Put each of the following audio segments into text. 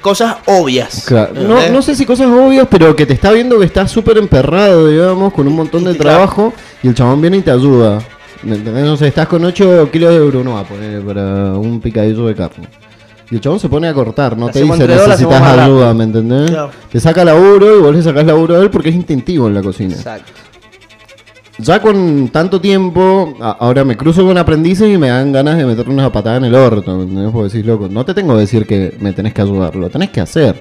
cosas obvias. Claro, No, no sé si cosas obvias, pero que te está viendo que estás súper emperrado, digamos, con un montón de trabajo y el chabón viene y te ayuda. ¿Me entendés? No sé, estás con 8 kilos de brunoa poner para un picadillo de carne. Y el chabón se pone a cortar, no La te dice necesitas ayuda, rápido". ¿me entendés? Claro. Te saca laburo y vos le sacás laburo a él porque es instintivo en la cocina. Exacto. Ya con tanto tiempo, a- ahora me cruzo con aprendices y me dan ganas de meterle una patada en el orto, ¿me entendés? Porque decís, loco, no te tengo que decir que me tenés que ayudar, lo tenés que hacer.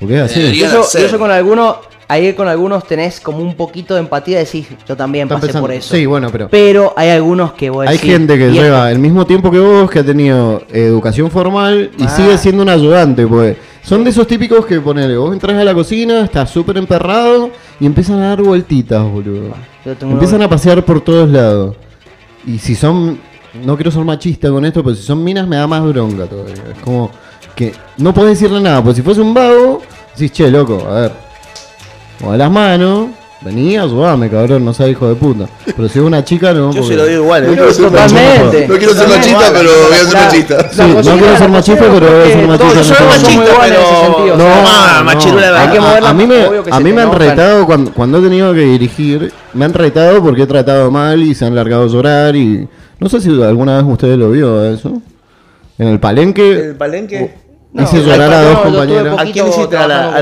Porque es así. Y eso, y eso con algunos, ahí con algunos tenés como un poquito de empatía, decís, yo también pasé empezando- por eso. Sí, bueno, pero Pero hay algunos que vos hay decís, gente que "Viejo, lleva el mismo tiempo que vos, que ha tenido educación formal y Ah. sigue siendo un ayudante, pues. Son de esos típicos que ponele, vos entras a la cocina, estás súper emperrado y empiezan a dar vueltitas, boludo. Yo tengo Empiezan a pasear por todos lados. Y si son, no quiero ser machista con esto, pero si son minas me da más bronca todavía. Es como que no podés decirle nada, pues si fuese un vago, decís, che, loco, a ver, mueve las manos, vení, ayudame, cabrón, no seas hijo de puta. Pero si es una chica, no. Yo porque- se lo digo igual. ¿eh? No quiero ser Totalmente. No quiero ser machista, pero voy a ser machista. Sí, no quiero ser machista, pero voy a ser machista en Yo soy machista, en pero. No, machirula Hay que verdad. mover a, a mí me, a mí han retado cuando, cuando he tenido que dirigir, me han retado porque he tratado mal y se han largado a llorar y no sé si alguna vez ustedes lo vio a eso. En el palenque El palenque. hice llorar a dos compañeras. ¿A quién hiciste? ¿A la- trabajando a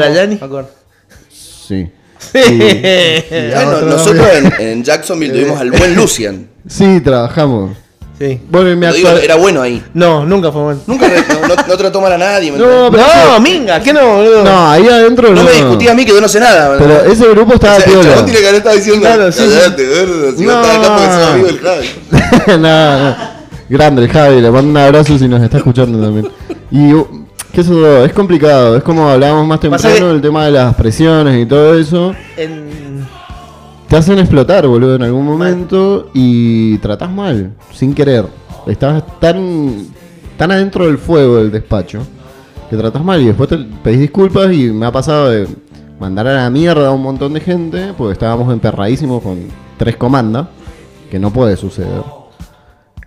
Bueno, nosotros en, en Jacksonville tuvimos al buen Lucian. Sí, trabajamos. Sí. Bueno, me Lo digo, era bueno ahí. No, nunca fue bueno. Nunca no, no- no trató mal a nadie. ¿me No, pero No, minga, ¿qué no, boludo? no, ahí adentro no. No me discutía a mí que yo no sé nada. Pero ¿verdad? ese grupo O estaba sea, el piola. chabón tiene que haber estado diciendo, Claro, sí, sí. "Cállate, gordo, si No. estás acá porque sos amigo del Javi. no, no. Grande el Javi, le mando un abrazo si nos está escuchando también. Y sé yo, es complicado, es como hablábamos más temprano que- del tema de las presiones y todo eso. En- Te hacen explotar, boludo, en algún momento y tratás mal, sin querer. Estás tan, tan adentro del fuego del despacho que tratás mal y después te pedís disculpas y me ha pasado de mandar a la mierda a un montón de gente porque estábamos emperradísimos con tres comandas, que no puede suceder.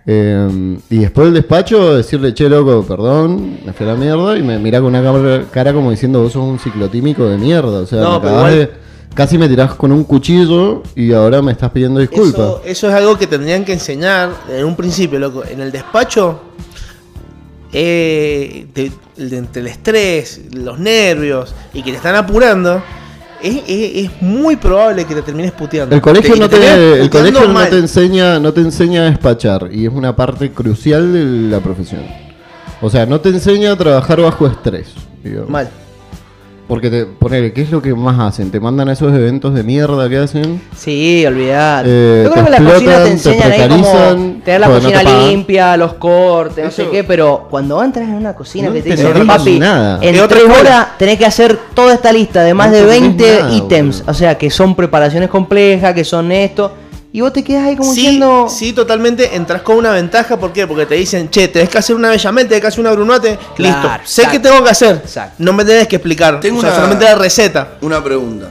Eh, y después del despacho decirle, che, loco, perdón, me fui a la mierda y me mira con una cara, como diciendo, vos sos un ciclotímico de mierda. O sea, No, me igual- de- casi me tirás con un cuchillo y ahora me estás pidiendo disculpas. Eso, eso es algo que tendrían que enseñar en un principio, loco. En el despacho, eh, de- entre el estrés, los nervios y que te están apurando, es, es- es muy probable que te termines puteando. El colegio, Te- no te el colegio no te enseña, no te enseña a despachar y es una parte crucial de la profesión. O sea, no te enseña a trabajar bajo estrés. digamos. Mal. Porque te ponele, ¿qué es lo que más hacen? Te mandan a esos eventos de mierda que hacen. Sí, olvidate. Eh, Yo creo te que la cocina te te enseñan ahí como te da la no cocina te limpia, los cortes, no sé qué, pero cuando entras en una cocina No que te dicen, papi, nada. en tres horas tenés que hacer toda esta lista de más No de entendés 20 nada, ítems, o sea, que son preparaciones complejas, que son esto, y vos te quedas ahí como Sí, diciendo, sí, totalmente entras con una ventaja. ¿Por qué? Porque te dicen, che, tenés que hacer una bechamel, tenés que hacer una brunote. Claro, Listo. Sé exacto. que tengo que hacer. Exacto. No me tenés que explicar. Tengo o sea, una- solamente la receta. Una pregunta.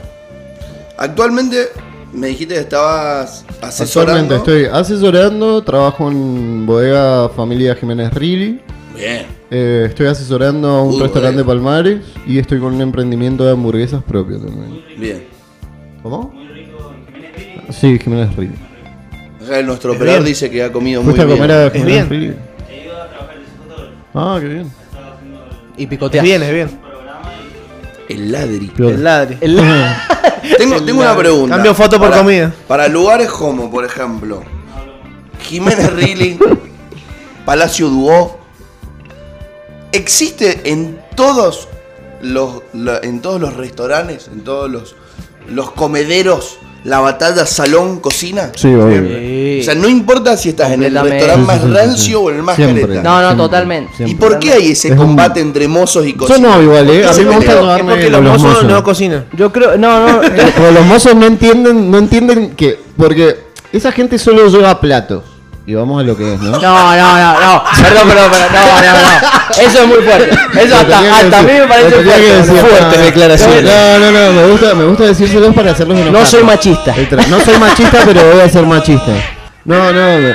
Actualmente me dijiste que estabas asesorando. Actualmente estoy asesorando, trabajo en bodega Familia Jiménez Rilly. Bien. Eh, estoy asesorando a un Uy, restaurante de. Palmares y estoy con un emprendimiento de hamburguesas propio también. Bien. ¿Cómo? Sí, Jiménez Rilly. Acá nuestro Es operador bien. dice que ha comido muy ¿Fuiste a bien. comer a Es Jiménez bien. Rilly? Ah, qué bien. y Es picoteas. bien, es bien. El ladri. El ladri. Tengo, tengo una pregunta. Cambio foto por Para- comida. Para lugares como, por ejemplo, Jiménez Rilly, Palacio Duó, ¿existe en todos los, en todos los restaurantes, en todos los, los comederos, la batalla salón-cocina? Sí, obvio. O sea, no importa si estás en el restaurante más sí, sí, sí, rancio sí. o en el más Siempre. careta. No, no, Siempre, totalmente. ¿Y siempre. por qué hay ese Es un- combate entre mozos y Yo cocineros? no, igual, eh. A mí me gusta Es porque los los mozos mozos. no cocinan. Yo creo, no, no, Pero los mozos no entienden, no entienden que. Porque esa gente solo lleva platos. Y vamos a lo que es, ¿no? No, no, no, no. Perdón, perdón, perdón. No, no, no. Eso es muy fuerte. Eso hasta, hasta a mí me parece fuerte. decir. Fuertes No. No, no, no, me gusta, me gusta decírselos para hacerlos enojar. No soy machista. No soy machista, pero voy a ser machista. No, no, no.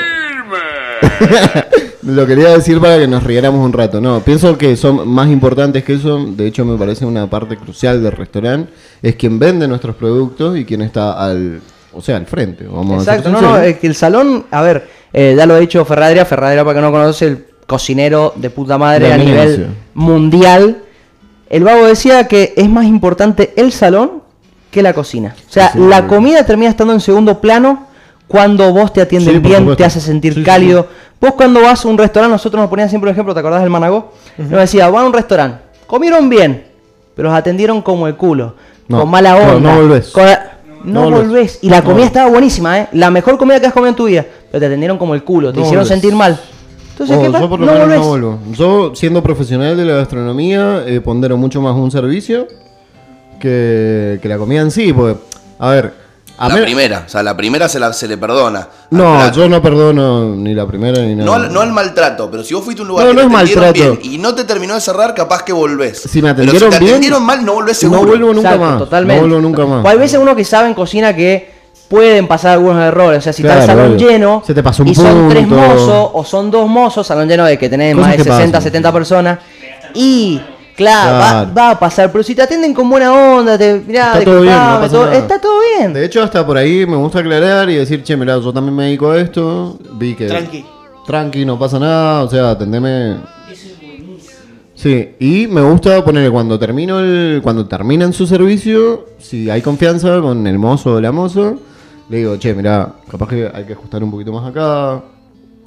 Lo quería decir para que nos riéramos un rato. No, pienso que son más importantes que eso. De hecho, me parece una parte crucial del restaurante. Es quien vende nuestros productos y quien está al, o sea, al frente. Vamos Exacto, a no, no, es que el salón, a ver, eh, ya lo ha dicho Ferradria, Ferradria para que no conoce, el cocinero de puta madre De a nivel mundial. El vago decía que es más importante el salón que la cocina. O sea, Sí, sí, la comida termina estando en segundo plano cuando vos te atienden Sí, bien, te hace sentir cálido. Vos cuando vas a un restaurante, nosotros nos ponían siempre un ejemplo, ¿te acordás del Managó? Nos decía, van a un restaurante, comieron bien, pero los atendieron como el culo, No, con mala no, onda. no volvés. con la- no, No volvés. volvés. Y la No comida volvés. estaba buenísima, ¿eh? La mejor comida que has comido en tu vida. Pero te atendieron como el culo, te No hicieron volvés. sentir mal. Entonces, Ojo, ¿qué pasa? yo por lo No menos no vuelvo. Yo, siendo profesional de la gastronomía, eh, pondero mucho más un servicio que, que la comida en sí. Porque, a ver, a la primera, o sea, la primera se, la, se le perdona. No, plato. yo no perdono ni la primera ni No nada. al, no al maltrato, pero si vos fuiste a un lugar No, que no te atendieron maltrato. bien y no te terminó de cerrar, capaz que volvés. Si me Pero atendieron te bien, atendieron mal, no volvés seguro. No vuelvo nunca Exacto, más. totalmente. No vuelvo nunca más. O hay veces uno que sabe en cocina que pueden pasar algunos errores. O sea, si está el salón obvio. lleno Se te pasó un y son tres mozos o son dos mozos, salón lleno de que tenés Cosas más de que 60, pasan. 70 personas. Y, claro, va- Claro. Va, a pasar. Pero si te atienden con buena onda, te, mirá, Está todo bien, no disculpame, pasa todo- nada. está todo bien. De hecho, hasta por ahí me gusta aclarar y decir, che, mirá, yo también me dedico a esto. Vi que. Tranqui. Tranqui, no pasa nada. O sea, atendeme. Sí, y me gusta ponerle cuando termino el, cuando terminan su servicio, si hay confianza con el mozo o la moza, le digo, che, mirá, capaz que hay que ajustar un poquito más acá.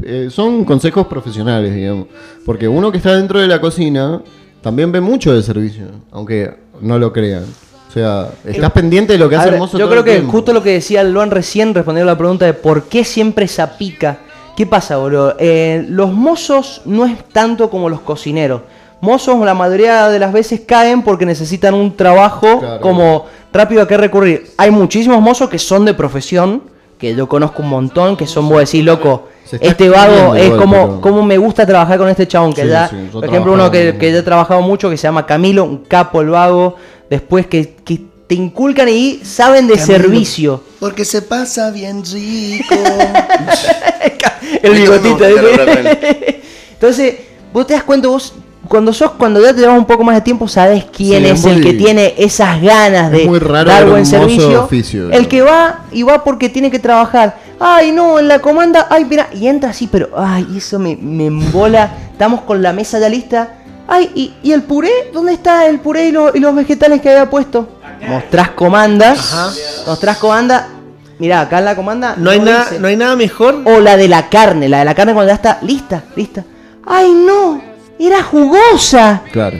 Eh, son consejos profesionales, digamos. Porque uno que está dentro de la cocina también ve mucho del servicio, aunque no lo crean. O sea, estás pendiente de lo que hace ver, el mozo yo todo creo el que tiempo. justo lo que decía Luan recién, respondiendo a la pregunta de por qué siempre esa pica. ¿Qué pasa, boludo? Eh, los mozos no es tanto como los cocineros. Mozos la mayoría de las veces caen porque necesitan un trabajo Claro. como rápido a qué recurrir. Hay muchísimos mozos que son de profesión, que yo conozco un montón, que son, vos decís, loco, este vago es igual, como, pero- como me gusta trabajar con este chabón, que Sí, ya, sí, por ejemplo, uno que, que ya he trabajado mucho, que se llama Camilo, un capo el vago, después que, que te inculcan y saben de Camilo. servicio. Porque se pasa bien rico. el bigotito. ¿viste? el refrán. Entonces, vos te das cuenta, vos cuando sos, cuando ya te llevas un poco más de tiempo, sabés quién Sí, es, es el que tiene esas ganas es de muy raro dar buen servicio. oficio, el ¿no? que va y va porque tiene que trabajar. Ay, no, en la comanda, ay, mira, y entra así, pero, ay, eso me, me embola. Estamos con la mesa ya lista. Ay, ¿y, y el puré? ¿Dónde está el puré y, lo- y los vegetales que había puesto? Mostrás comanda. Ajá. Mostrás comanda. Mirá, acá en la comanda. No hay, nada, no hay nada mejor. O la de la carne, la de la carne cuando ya está lista, lista. ¡Ay no! ¡Era jugosa! Claro.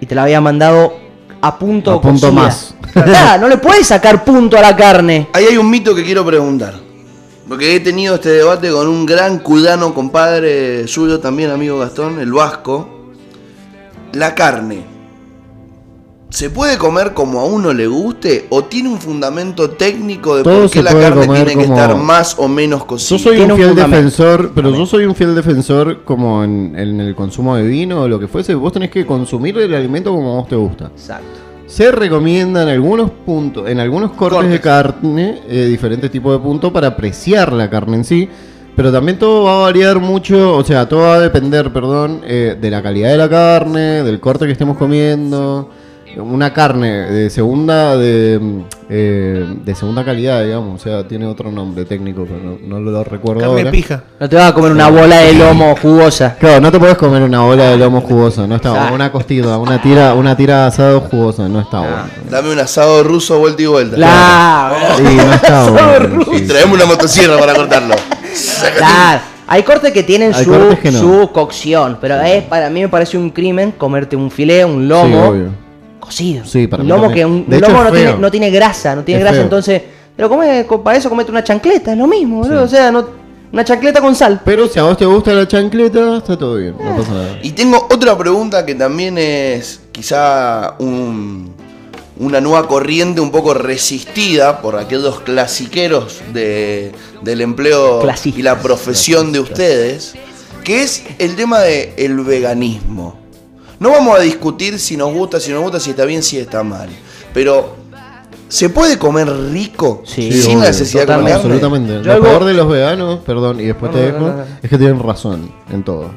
Y te la había mandado a punto A punto cocida. más. Claro, no le puedes sacar punto a la carne. Ahí hay un mito que quiero preguntar. Porque he tenido este debate con un gran cudano compadre suyo, también amigo Gastón, el vasco. La carne. ¿Se puede comer como a uno le guste? ¿O tiene un fundamento técnico de Todo por qué la carne tiene que como- estar más o menos Yo cocida? soy Tiene un fiel defensor, pero yo soy un fiel defensor como en, en el consumo de vino o lo que fuese. Vos tenés que consumir el alimento como a vos te gusta. Exacto. Se recomienda en algunos puntos, en algunos cortes, de carne, eh, diferentes tipos de puntos para apreciar la carne en sí. Pero también todo va a variar mucho, o sea, todo va a depender, perdón, eh, de la calidad de la carne, del corte que estemos comiendo. Una carne de segunda de, eh, de segunda calidad, digamos, o sea, tiene otro nombre técnico, pero no, no lo recuerdo Carne ahora. pija. No te vas a comer una bola de lomo jugosa. Claro, no te puedes comer una bola de lomo jugosa, no está bueno. Una costilla, una tira, una tira de asado jugosa, no está bueno. Dame un asado ruso vuelta y vuelta. Claro. Sí, no está bueno. Y traemos una motosierra para cortarlo. Claro. Hay cortes que tienen Hay su, cortes que no. su cocción, pero es para mí me parece un crimen comerte un filé, un lomo. Cocido. Sí, para mí lomo también. que un, De hecho, lomo no tiene, no tiene grasa, no tiene Es grasa, feo. entonces pero come, para eso comete una chancleta, es lo mismo, boludo, o sea, no, una chancleta con sal. Pero si a vos te gusta la chancleta, está todo bien, no pasa nada. Y tengo otra pregunta que también es quizá un- una nueva corriente un poco resistida por aquellos clasiqueros de- del empleo Clasistas. y la profesión de ustedes, que es el tema del veganismo. No vamos a discutir si nos gusta, si no nos gusta, si está bien, si está mal. Pero ¿Se puede comer rico Sí, sin obvio, necesidad de comer? Absolutamente. Yo Lo algo- peor de los veganos, perdón, y después No, te dejo, no, no, no. es que tienen razón en todo.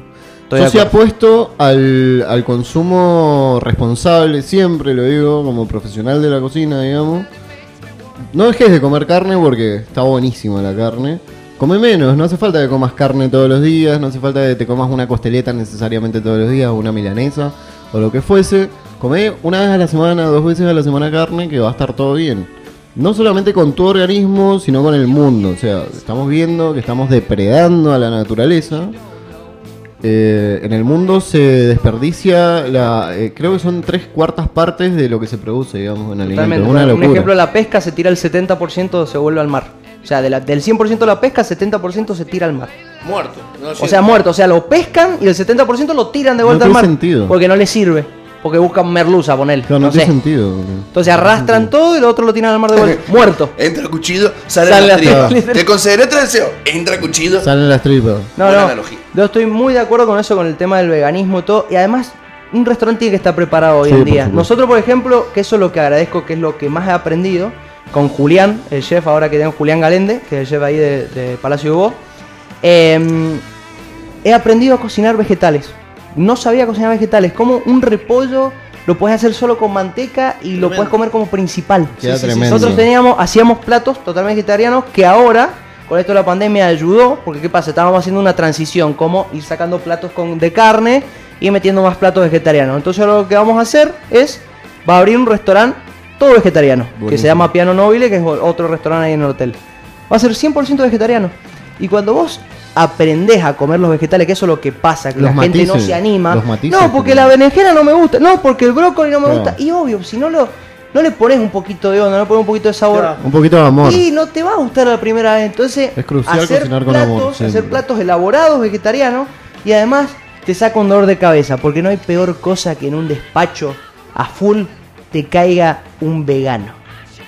Estoy Yo acuerdo. apuesto al, al consumo responsable, siempre lo digo, como profesional de la cocina, digamos. No dejes de comer carne porque está buenísima la carne. Come menos, no hace falta que comas carne todos los días, no hace falta que te comas una costeleta necesariamente todos los días, o una milanesa, o lo que fuese. Come una vez a la semana, dos veces a la semana carne, que va a estar todo bien. No solamente con tu organismo, sino con el mundo. O sea, estamos viendo que estamos depredando a la naturaleza. Eh, en el mundo se desperdicia, la, eh, creo que son tres cuartas partes de lo que se produce, digamos, en alimentos. Una Un locura. ejemplo, la pesca se tira el 70% se vuelve al mar. O sea, de la- del 100% de la pesca, 70% se tira al mar. Muerto. no O sea, muerto. O sea, lo pescan y el 70% lo tiran de vuelta No al mar. tiene sentido. Porque no les sirve. Porque buscan merluza, poner. Claro, no, no sé. tiene sentido. Entonces arrastran todo y lo otro lo tiran al mar de vuelta. Muerto. Entra el cuchillo, sale, Sale la tripa. tripa. Te consideré tu deseo. Entra el cuchillo. Salen las tripas. No, Buena no. analogía. Yo estoy muy de acuerdo con eso, con el tema del veganismo y todo. Y además, un restaurante tiene que estar preparado hoy Sí, en día. Nosotros, por ejemplo, que eso es lo que agradezco, que es lo que más he aprendido, con Julián, el chef, ahora que tengo Julián Galende, que es el chef ahí de, de Palacio Hugo, eh, he aprendido a cocinar vegetales. No sabía cocinar vegetales, como un repollo lo puedes hacer solo con manteca y lo puedes comer como principal. Nosotros teníamos, hacíamos platos totalmente vegetarianos que ahora, con esto de la pandemia, ayudó, porque ¿qué pasa? Estábamos haciendo una transición, como ir sacando platos con, de carne y metiendo más platos vegetarianos. Entonces lo que vamos a hacer es, va a abrir un restaurante todo vegetariano, que se llama Piano Nobile, que es otro restaurante ahí en el hotel. Va a ser 100% vegetariano. Y cuando vos aprendés a comer los vegetales, que eso es lo que pasa, que Los la gente no se anima. los matices No, porque que- la berenjena no me gusta. No, porque el brócoli no me Claro. gusta. Y obvio, si no lo no le pones un poquito de onda, no le pones un poquito de sabor. Claro. Un poquito de amor. Y no te va a gustar la primera vez. Entonces, Es crucial hacer cocinar con platos, amor, hacer platos elaborados, vegetarianos, y además te saca un dolor de cabeza, porque no hay peor cosa que en un despacho a full te caiga un vegano.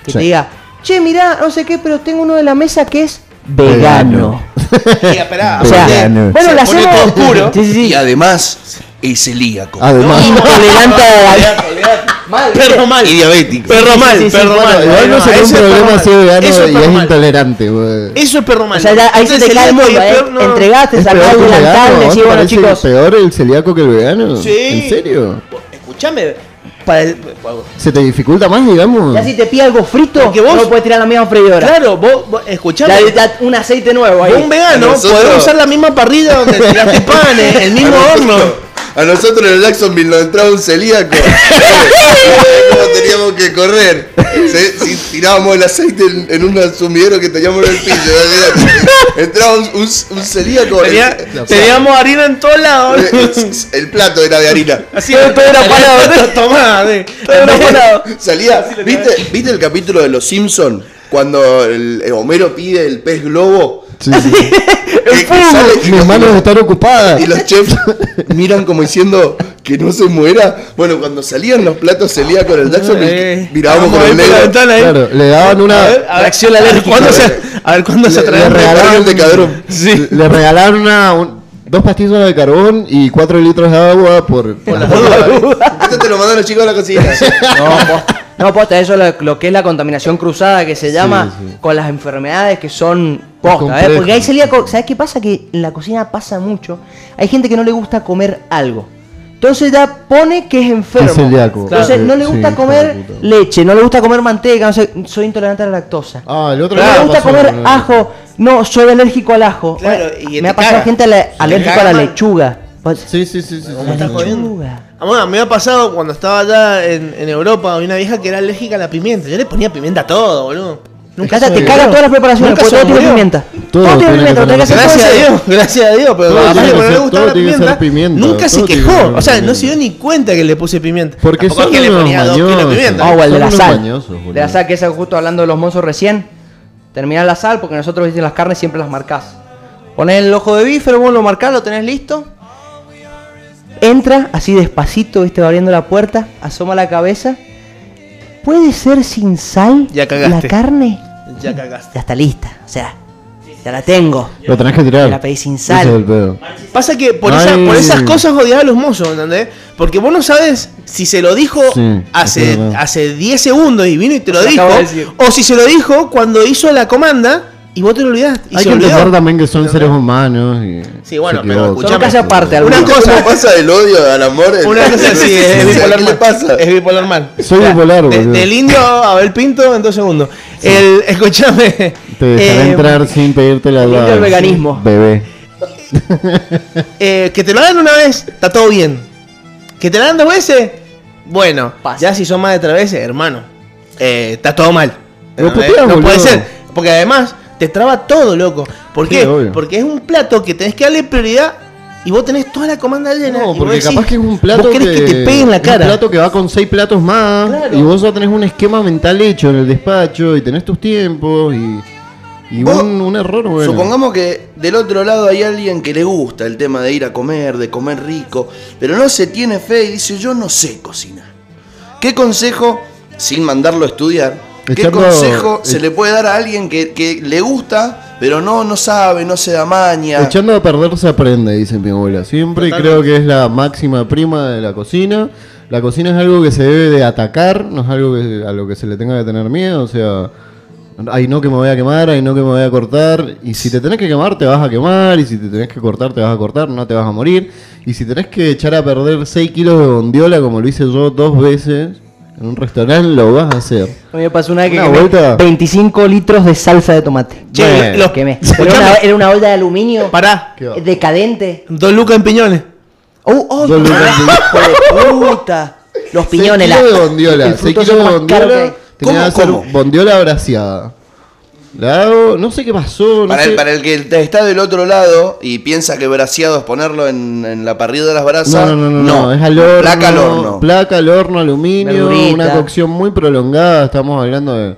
Que Sí. te diga, che, mirá, no sé qué, pero tengo uno de la mesa que es vegano. O sea, Vegano. bueno, Se la pone todo oscuro. Sí, sí, sí. Y además es celíaco. Además, Intolerante. Mal, Perro mal. Y diabeético. Perro Sí, mal, sí, sí, perro bueno, mal. igual no un es perro problema ser vegano Eso es y perro es mal. intolerante, güey. Eso es perro mal. O sea, ya ahí se te cae el mundo, peor, ¿eh? no. Entregaste, ¿Es peor el vegano? decís, ¿Vos te bueno chicos, peor el celíaco que el vegano? Sí. ¿En serio? Escuchame. Para el- ¿Se te dificulta más, digamos? ya si te pide algo frito, Porque vos- no puedes tirar la misma freidora. Claro, vos, vos un aceite nuevo ahí. Vos un vegano Nosotros- podés usar la misma parrilla donde tiraste panes, el mismo horno. A nosotros en el Jacksonville nos entraba un celíaco. ¿Cómo teníamos que correr? Se- si tirábamos el aceite en, en un sumidero que teníamos en el piso. Entraba un, un, un celíaco. Tenía- el- teníamos harina en todos lados. el plato era de harina. Así todo era parado. Tomá. Todo era parado. Salía, ¿viste, ¿viste el capítulo de Los Simpson Cuando el, el Homero pide el pez globo. Sí, sí. Que Mis los- manos están ocupadas. Y los chefs miran como diciendo que no se muera. Bueno, cuando salían los platos salía con el Jackson Eh, mirábamos con el la negro. ventana ahí. Claro, le daban una. A ver, a ver, Reacción alérgica. ¿Cuándo se, a ver cuándo se Le- trae le regalaron- el de cadrón. Sí. Le regalaron una, un- dos pastillas de carbón y cuatro litros de agua por, por dudas. Esto te lo mandan los chicos a la cocina. No. No, posta, eso es lo, lo que es la contaminación cruzada que se llama sí. con las enfermedades que son posta, ¿eh? Porque hay celíaco, ¿sabes qué pasa? Que en la cocina pasa mucho. Hay gente que no le gusta comer algo. Entonces ya pone que es enfermo. Es celíaco. Entonces Claro. no le Sí, gusta comer leche, no le gusta comer manteca, no sé, soy intolerante a la lactosa. Ah, el otro no le gusta pasó, comer ¿no? ajo, no, soy alérgico al ajo. Claro, Bueno, y me ha pasado caga. gente alérgico a la lechuga. Sí, sí, sí. sí, ¿Cómo sí. Ah, bueno, me ha pasado cuando estaba allá en, en Europa, había una vieja que era alérgica a la pimienta. Yo le ponía pimienta a todo, boludo. Nunca te se caga todas las preparaciones, Nunca porque todo tiene pimienta. Todo Todo, tiene pimienta, que hacer Gracias a. Dios, gracias a Dios, pero Todo a que no le gustaba la pimienta. pimienta, Nunca se quejó, o sea, no se dio ni cuenta que le puse pimienta. Porque Tampoco es son que le ponía dos kilos de pimienta. El de la sal. mañosos, boludo. de la sal, que es justo hablando de los monzos recién. Terminar la sal, porque nosotros viste las carnes siempre las marcás. Ponés el ojo de bife, vos lo marcás, lo tenés listo. Entra así despacito, viste, va abriendo la puerta, asoma la cabeza. ¿Puede ser sin sal Ya cagaste. la carne? Ya cagaste. Ya está lista. O sea, Ya la tengo. Lo tenés que tirar. Me la pedí sin sal. Ese es el pedo. Pasa que por, esa- por esas cosas odiaba a los mozos, ¿entendés? Porque vos no sabes si se lo dijo Sí, hace, es verdad. hace 10 segundos y vino y te lo dijo, acaba de decir. o si se lo dijo cuando hizo la comanda y vos te lo olvidaste. Y Hay que olvidó. entender también que son seres humanos y Sí, bueno, pero escuchame. Son casi aparte, Una cosa, ¿Cómo pasa del odio al amor? una cosa así, es bipolar ¿Qué le pasa? Es bipolar mal. Soy bipolar, De- boludo. del indio a Abel Pinto en dos segundos. El, escúchame. Te dejará eh, entrar sin pedirte la edad. al veganismo. Bebé. eh, que te lo hagan una vez, está todo bien. Que te lo hagan dos veces, bueno. Pasa. Ya si son más de tres veces, hermano, eh, está todo mal. No puede ser. Porque además te traba todo, loco. ¿Por Sí, qué? obvio. Porque es un plato que tenés que darle prioridad y vos tenés toda la comanda llena. No, y porque decís, capaz que es un plato vos querés que, te pegue en la cara. Un plato que va con seis platos más Claro. y vos ya tenés un esquema mental hecho en el despacho y tenés tus tiempos y, y un, un error, bueno. Supongamos que del otro lado hay alguien que le gusta el tema de ir a comer, de comer rico, pero no se tiene fe y dice yo no sé cocinar. ¿Qué consejo, sin mandarlo a estudiar, qué consejo se le puede dar a alguien que, que le gusta, pero no, no sabe, no se da maña? Echando a perder se aprende, dice mi abuela. Siempre y creo que es la máxima prima de la cocina. La cocina es algo que se debe de atacar, no es algo que, a lo que se le tenga que tener miedo. O sea, ay no que me voy a quemar, ay no que me voy a cortar. Y si te tenés que quemar, te vas a quemar. Y si te tenés que cortar, te vas a cortar, no te vas a morir. Y si tenés que echar a perder 6 kilos de bondiola, como lo hice yo dos veces en un restaurante, lo vas a hacer. A mí me pasó una vez que Una quemé vuelta. 25 litros de salsa de tomate. Che, Bueno. los- Quemé. Era una, era una olla de aluminio. Pará. Decadente. Dos lucas en piñones. Oh, oh, Dos lucas en de puta. Los piñones, 6 la. de bondiola. el 6 frutoso kilos de bondiola. Tenía que ¿Cómo, hacer bondiola braseada. La hago, no sé qué pasó. No Para sé. el, para el que está del otro lado y piensa que braseado es ponerlo en, en la parrilla de las brasas, No, no, no, no, no, es al horno. Placa al horno. Placa al horno, aluminio, Verdurita. una cocción muy prolongada. Estamos hablando de,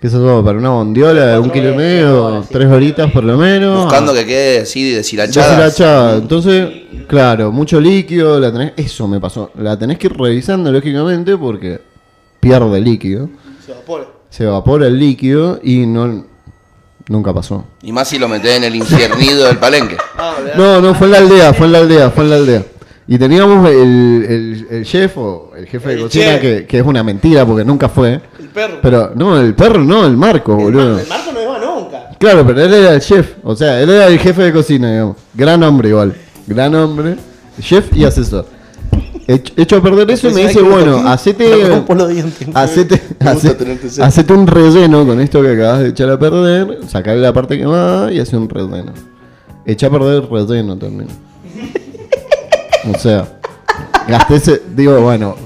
¿qué es eso? Para una bondiola de un kilo y medio, tres horitas por lo menos. Buscando que quede así deshilachada. Deshilachada. Entonces, claro, mucho líquido, la tenés, eso me pasó. La tenés que ir revisando lógicamente porque pierde líquido. Se evapora el líquido y no nunca pasó. Y más si lo metés en el infiernido del palenque. No, no, fue en la aldea, fue en la aldea, fue en la aldea. Y teníamos el, el, el chef o el jefe de cocina, que, que es una mentira porque nunca fue. El perro. Pero, no, el perro no, el Marco, boludo. El Marco no iba nunca. Claro, pero él era el chef, o sea, él era el jefe de cocina, digamos. Gran hombre igual, gran hombre, chef y asesor. Ech- Hecho a perder eso y me dice, bueno, hacete, hacete, Me gusta hace- tenerte cerca. hacete un relleno con esto que acabas de echar a perder, sacarle la parte quemada y hace un relleno. Echa a perder el relleno también. O sea, gasté ese, digo, bueno,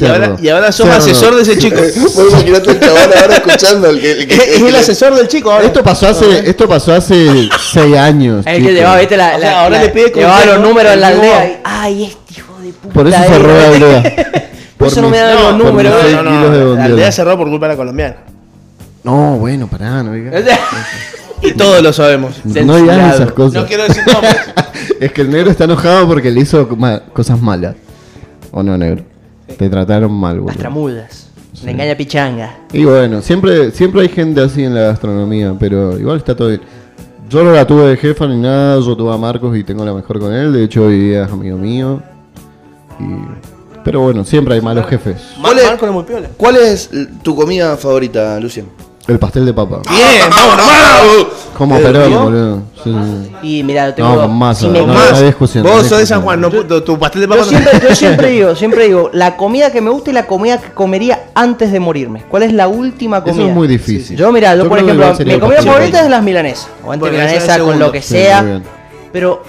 Y ahora, cerdo, y ahora sos cerdo. asesor de ese chico. Vos imaginate el chaval ahora escuchando el que, el que- es, es el asesor del chico ahora. Esto pasó hace, esto pasó hace seis años. El que llevaba, viste, la, O sea, la- ahora la- le pide llevaba los números en la aldea. y, Ay, este puta. Por eso cerró la aldea. Por eso no me dan los números, No, no, no, la aldea cerró por culpa de la colombiana. No, bueno, pará, no digas. Y todos lo sabemos. No digas esas cosas. No quiero decir nombres. es que el negro está enojado porque le hizo cosas malas. ¿O no, negro? Te trataron mal, Las boludo. tramudas. Le engaña pichanga. Y bueno, siempre, siempre hay gente así en la gastronomía, pero igual está todo bien. Yo no la tuve de jefa ni nada, yo tuve a Marcos y tengo la mejor con él, de hecho hoy día es amigo mío. Y... Pero bueno, siempre hay malos jefes. Es. ¿Cuál es tu comida favorita, Lucian? El pastel de papa. Bien, vámonos, vámonos. Como ¿El Perón, boludo. Sí, sí. Y mira, yo tengo. No, con masa. si me- no, Más, no hay discusión. no Vos hay sos de San. Juan, no, tu, tu pastel de Yo papa no- siempre, yo siempre digo, siempre digo, la comida que me gusta y la comida que comería antes de morirme. ¿Cuál es la última Eso comida? es muy difícil. Yo, mira, yo, por ejemplo, mi comida favorita es las milanesas. O antes milanesa con lo que sea. pero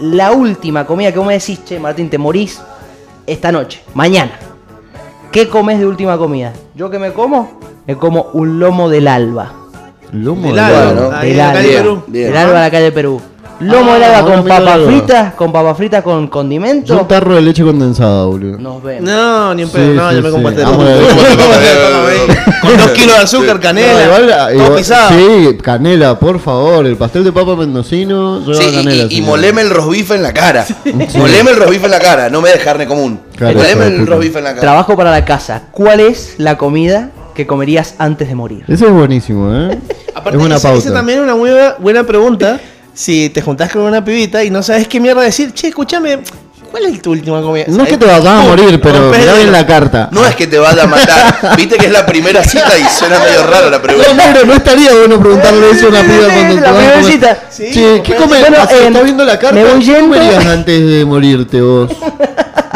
la última comida que vos me decís, che, Martín, te morís esta noche, mañana. ¿Qué comes de última comida? ¿Yo que me como? Me como un lomo del alba. Lomo Del de alba, alba. ¿no? ahí Del alba. Del alba de la calle Perú. Lomo Ah, alba ahora con papas fritas, con papas fritas con Yo condimento. un tarro de leche condensada, boludo. Nos vemos. No, ni un Sí, pedo, no, sí, yo me sí. de a ver. Con dos kilos de azúcar, canela, No, igual, igual- pisado. Sí, canela, por favor. El pastel de papa mendocino Sí, y- canela. y, y señor. moleme el rosbife en la cara. Moleme el rosbife en la cara, no me des carne común. Claro, moleme de el rosbife en la cara. Trabajo para la casa. ¿Cuál es la comida que comerías antes de morir? Ese es buenísimo, ¿eh? Aparte, es una esa, pauta. esa también es una buena pregunta. Si te juntás con una pibita y no sabes qué mierda decir, che, escúchame, ¿cuál es tu última comida? No es que te vas a morir, pero mirá bien la carta. No es que te vaya a matar. Viste que es la primera cita y suena medio raro la No, pregunta. negro, no estaría bueno preguntarle eso a una piba cuando te La vas a comer. cita. Sí, Che, ¿qué bueno, comes? bueno, eh, ¿Estás viendo la carta? me voy ¿Qué yendo. comerías antes de morirte vos?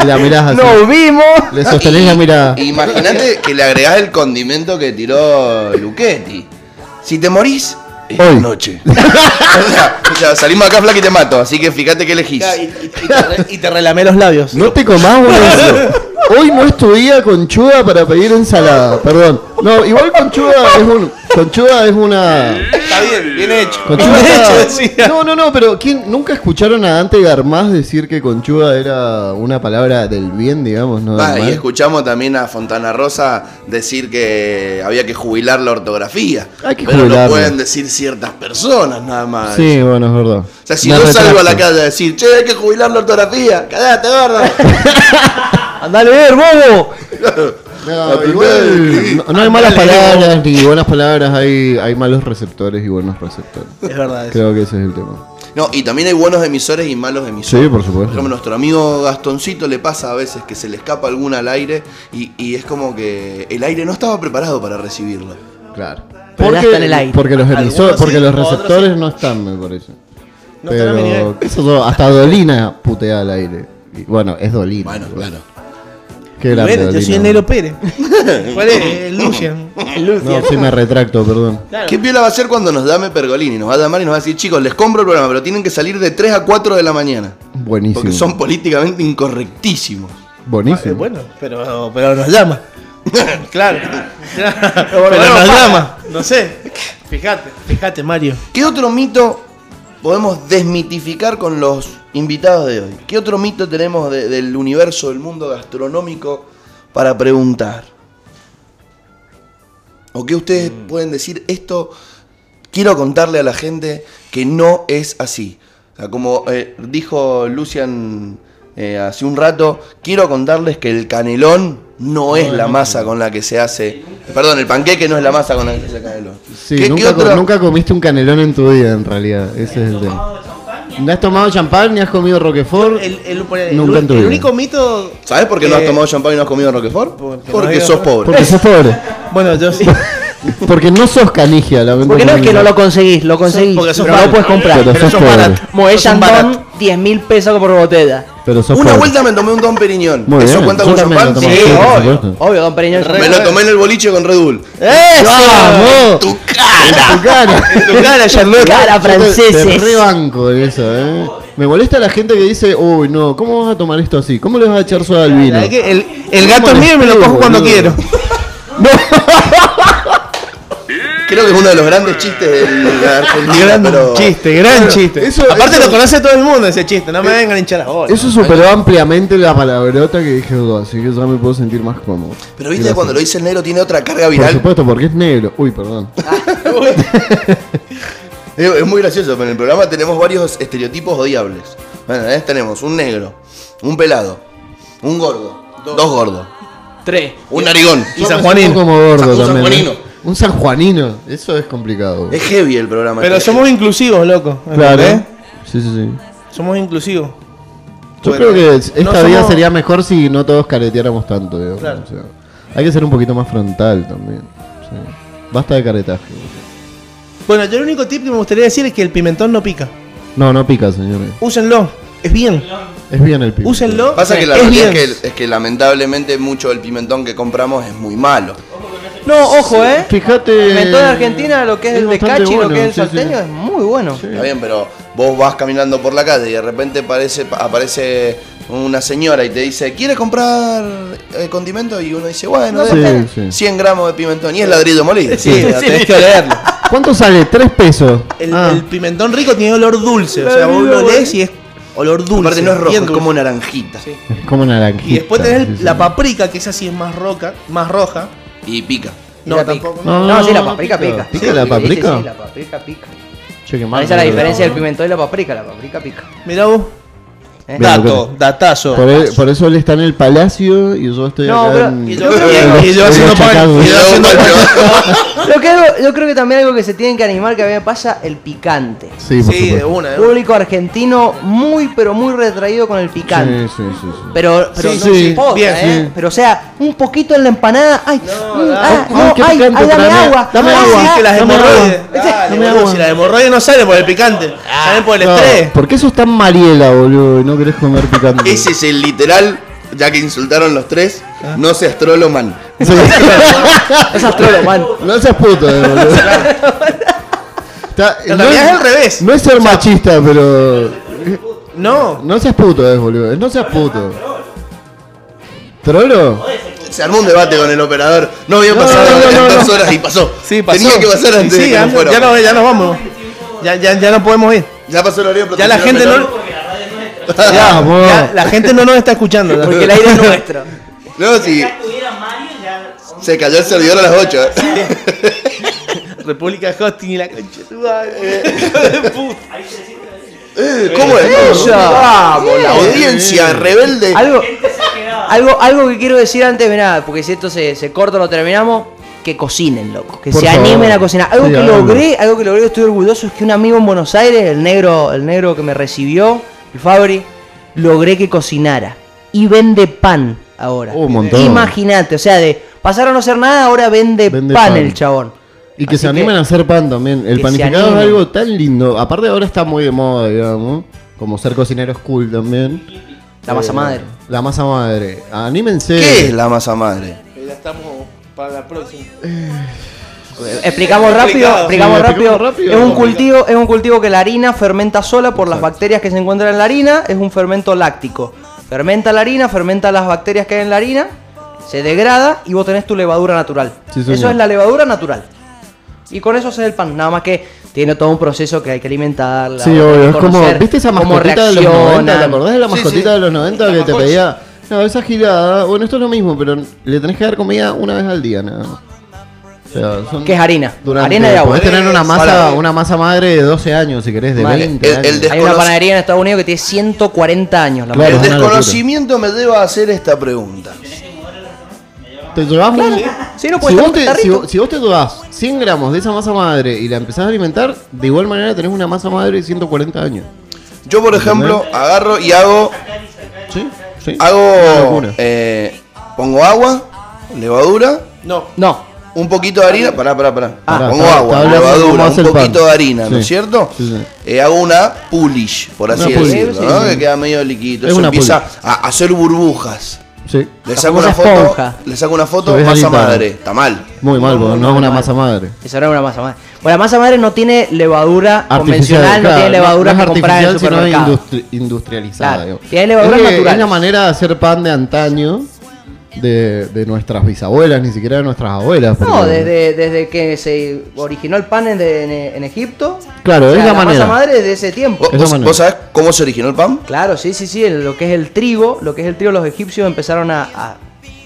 La mirás así. Nos vimos. Le sostenés la mirada. Imagínate que le agregás el condimento que tiró Luchetti. Si te morís, Hoy. noche. o, sea, o sea, salimos acá flaca y te mato, así que fíjate qué elegís. Y, y- y te, re- y te relamé los labios. No te comás boludo. Hoy no es tu día conchuda para pedir ensalada. Perdón. No, igual conchuda es un. Conchuda es una. Está bien, bien hecho. Conchuda Bien hecho, decía. No, no, no, pero ¿quién, ¿nunca escucharon a Dante Garmaz decir que conchuda era una palabra del bien, digamos? No Ah, y escuchamos también a Fontana Rosa decir que había que jubilar la ortografía. Hay que pero jubilarla. lo pueden decir ciertas personas nada más. Sí, bueno, es verdad. O sea, si Me yo salgo a la calle a decir, che, hay que jubilar la ortografía, callate, gordo. Andale ver, bobo. No, igual, no, no hay malas palabras ni buenas palabras, hay, hay malos receptores y buenos receptores. Es verdad. eso. Creo que ese es el tema. No, y también hay buenos emisores y malos emisores. Sí, por Por supuesto. ejemplo, nuestro amigo Gastoncito le pasa a veces que se le escapa alguna al aire y, y es como que el aire no estaba preparado para recibirlo. Claro. Pero ya está en el aire. Porque los, emisores, sí, porque los receptores sí. no están, me parece. No. Pero, yo, hasta Dolina putea al aire. Y, bueno, es Dolina. Bueno, claro. Qué grande yo soy el Nero Pérez. ¿Cuál es? El Lucian. No, sí me retracto, perdón. Claro. ¿Qué piola va a hacer cuando nos llame Pergolini? Nos va a llamar y nos va a decir, chicos, les compro el programa, pero tienen que salir de 3 a 4 de la mañana. Buenísimo. Porque son políticamente incorrectísimos. Eh, Buenísimo. Bueno, pero, pero nos llama. claro. claro. Pero bueno, nos para. llama. No sé. Fíjate, fíjate, Mario. ¿Qué otro mito podemos desmitificar con los invitados de hoy? ¿Qué otro mito tenemos de- del universo, del mundo gastronómico para preguntar? ¿O qué ustedes pueden decir? Esto quiero contarle a la gente que no es así. O sea, como eh, dijo Lucian eh, hace un rato, quiero contarles que el canelón no es la masa con la que se hace. Perdón, el panqueque no es la masa con la que se hace el canelón. Sí, ¿Qué- nunca, nunca comiste un canelón en tu vida, en realidad. Ese es el tema. ¿No has tomado champán ni has comido roquefort? El, el- el- Nunca en tu el vida. único mito. ¿Sabes por qué no has tomado champán y no has comido Roquefort? porque Porque, no había- sos pobre. Porque sos pobre. Bueno, yo sí. Porque no sos canigia, lamento Porque no es que no lo conseguís, lo conseguís. Porque sos pero no puedes comprar. Pero Pero sos sos pobre. barato. Moet Sos un Chandon, barato. 10 mil pesos por botella. Pero sos Una pobre. vuelta me tomé un Don Periñón. Muy ¿Eso bien, cuenta yo con también champán? lo Sí, tomé. Sí, por obvio. supuesto. Obvio, don Periñón. Me lo tomé en el boliche con Red Bull. ¡Eso! ¡Vamos! ¡Tu cara! Tu cara. Tu cara, Charlotte. Cara, te- franceses. rebanco en eso, ¿eh? Me molesta la gente que dice, uy, no, ¿cómo vas a tomar esto así? ¿Cómo le vas a echar soda al vino? El, el gato es mío y me lo cojo cuando quiero. Creo que es uno de los grandes chistes de la Argentina. Gran pero... chiste, gran chiste. eso- Aparte eso- lo conoce todo el mundo ese chiste, no me vengan a hinchar las bolas. Eso superó ampliamente la palabrota que dije, "Oh", así que ya me puedo sentir más cómodo. Pero viste Gracias. cuando lo dice el negro tiene otra carga Por viral. supuesto, porque es negro. Uy, perdón. Es, es muy gracioso, pero en el programa tenemos varios estereotipos odiables. Bueno, ¿eh? tenemos un negro, un pelado, un gordo, dos, gordos, Tres. un narigón. Y San Juanino. como gordo San- un también. ¿eh? Un sanjuanino. Eso es complicado. Es heavy el programa. Pero este. somos inclusivos, loco. Claro. Sí, sí, sí. Somos inclusivos. Yo Bueno, creo que esta no vida somos- sería mejor si no todos careteáramos tanto. digamos. Claro. O sea, hay que ser un poquito más frontal también. sí. Basta de caretaje. Bueno, yo el único tip que me gustaría decir es que el pimentón no pica. No, no pica, señores. Úsenlo. Es bien. Es bien el pico. Úsenlo. Pasa que la es realidad bien. es que, es que lamentablemente mucho del pimentón que compramos es muy malo. No, ojo, eh. Fíjate. Pimentón de Argentina, lo que es, el de bastante Cachi, lo bueno, que es el sí, sí. salteño, es muy bueno. Está bien, pero vos vas caminando por la calle y de repente aparece, aparece una señora y te dice, ¿quieres comprar eh, condimento? Y uno dice, bueno, sí. 100 gramos de pimentón. Y es ladrillo molido. Sí, tenés que olerlo. ¿Cuánto sale? ¿Tres pesos? El, Ah, el pimentón rico tiene olor dulce. O sea, vos lo lees y es olor dulce. Aparte no es rojo, es como naranjita. Sí. es como naranjita. Y después tenés sí, sí. la paprika, que esa sí es más roca, más roja. Y pica. No, tampoco. No, No, sí, la paprika pica. pica. ¿Pica Sí, la paprika? Sí, sí, la paprika pica. Che, qué mal, Esa es la diferencia del pimentón y la paprika, la paprika pica. Mirá vos. ¿Eh? Dato, datazo. Por, e- por eso él está en el palacio y yo estoy No, acá pero- en... Y Yo haciendo Lo que algo- yo creo que también algo que se tienen que animar, que a mí me pasa, el picante. Sí, Sí, de una. de una. Público argentino muy, pero muy retraído con el picante. Sí, sí, sí, sí. Pero, pero Sí, no sí, se posta, bien, ¿eh? sí. Pero o sea, un poquito en la empanada. Ay, No, mm, da- ah, ay, no, ay, picante, ay, dame agua. dame agua. Que las hemorroides. Dale, si las hemorroides no salen por el picante, salen por el estrés. ¿Por qué sos tan mariela, boludo? Y no querés comer picante. Ese es el literal, ya que insultaron los tres, no se astroloman. Sí. Es astrólogo, man. no seas puto, eh, boludo. Está- En no realidad es- es al revés. No es ser machista, pero. No. No seas puto, eh, boludo. No seas puto. ¿Trolo? Se armó un debate con el operador. No había No, pasado no, no, en no, dos horas y pasó. Sí, pasó. Tenía que pasar antes Sí, de que ya, nos fuéramos. ya, no, ya nos vamos. Ya, ya, ya no podemos ir. Ya pasó el horario Ya la gente no. Ya, ya, la gente no nos está escuchando. Porque el aire es nuestro. No, si se cayó el servidor a las 8. República Hosting y la concha de de puta. Eh, ¿Cómo es? Eso. Vamos, la audiencia rebelde. Algo, algo, algo que quiero decir antes, mirá, porque si esto se, se corta lo terminamos, que cocinen, loco, que Por se favor. animen a cocinar. Algo Sí, que logré, algo que logré, estoy orgulloso, es que un amigo en Buenos Aires, el negro, el negro que me recibió, el Fabri, logré que cocinara. Y vende pan ahora. Oh, un montón. Imagínate, o sea, de pasar a no hacer nada, ahora vende, Vende pan, pan. el chabón. Y que Así se animen a hacer pan también. El panificado es algo tan lindo. Aparte ahora está muy de moda, digamos. Como ser cocinero es cool también. La masa Eh, madre. La masa madre. Anímense. ¿Qué es la masa madre? Ya estamos para la próxima. Explicamos rápido, explicamos Sí, rápido. Es un cultivo, es un cultivo que la harina fermenta sola por las bacterias que se encuentran en la harina, es un fermento láctico. Fermenta la harina, fermenta las bacterias que hay en la harina, se degrada y vos tenés tu levadura natural. Sí, eso es la levadura natural. Y con eso haces el pan, nada más que tiene todo un proceso que hay que alimentarla. Sí, obvio. Es como. ¿Viste esa mascotita de los 90? ¿Te acordás de la mascotita sí. de los 90 que te pedía? No, esa gilada. Bueno, esto es lo mismo, pero le tenés que dar comida una vez al día, nada más. O sea, son Que es harina. durante- harina agua. Podés tener una masa, una masa madre de 12 años, si querés, de Vale. 20 El- el años. de- Hay una panadería en Estados Unidos que tiene 140 años. La Claro. El desconocimiento me lleva a hacer esta pregunta. Te llevas un- Sí, no si, vos te, si, si vos te llevas 100 gramos de esa masa madre y la empezás a alimentar, de igual manera tenés una masa madre de 140 años. Yo, por ejemplo, agarro y hago. ¿Sí? Sí. Hago. eh, pongo agua, levadura, No. No, un poquito de harina. Pará, pará, pará. Pará, pongo está- agua, está levadura, un pan. poquito de harina, ¿no es cierto? Sí, sí. Eh, hago una pulish, por así pulish. decirlo, ¿no? sí. Que queda medio liquidito. Es Eso una empieza pulish. a hacer burbujas. Sí. Le saco una foto, esponja. le saco una foto, masa madre. Está mal. Muy mal, porque no es una masa madre. Esa no es una masa madre. Bueno, la masa madre no tiene levadura convencional, no tiene levadura no que es comprar en el artificial, sino industri- industrializada. Claro, es, que naturales. es la manera de hacer pan de antaño de, de nuestras bisabuelas, ni siquiera de nuestras abuelas. No, porque- desde, desde que se originó el pan en, en- en Egipto. Claro, o sea, es la manera. masa madre desde ese tiempo. ¿Vos, Esa vos- sabés cómo se originó el pan? Claro, sí, sí, sí. Lo que es el trigo, lo que es el trigo, los egipcios empezaron a, a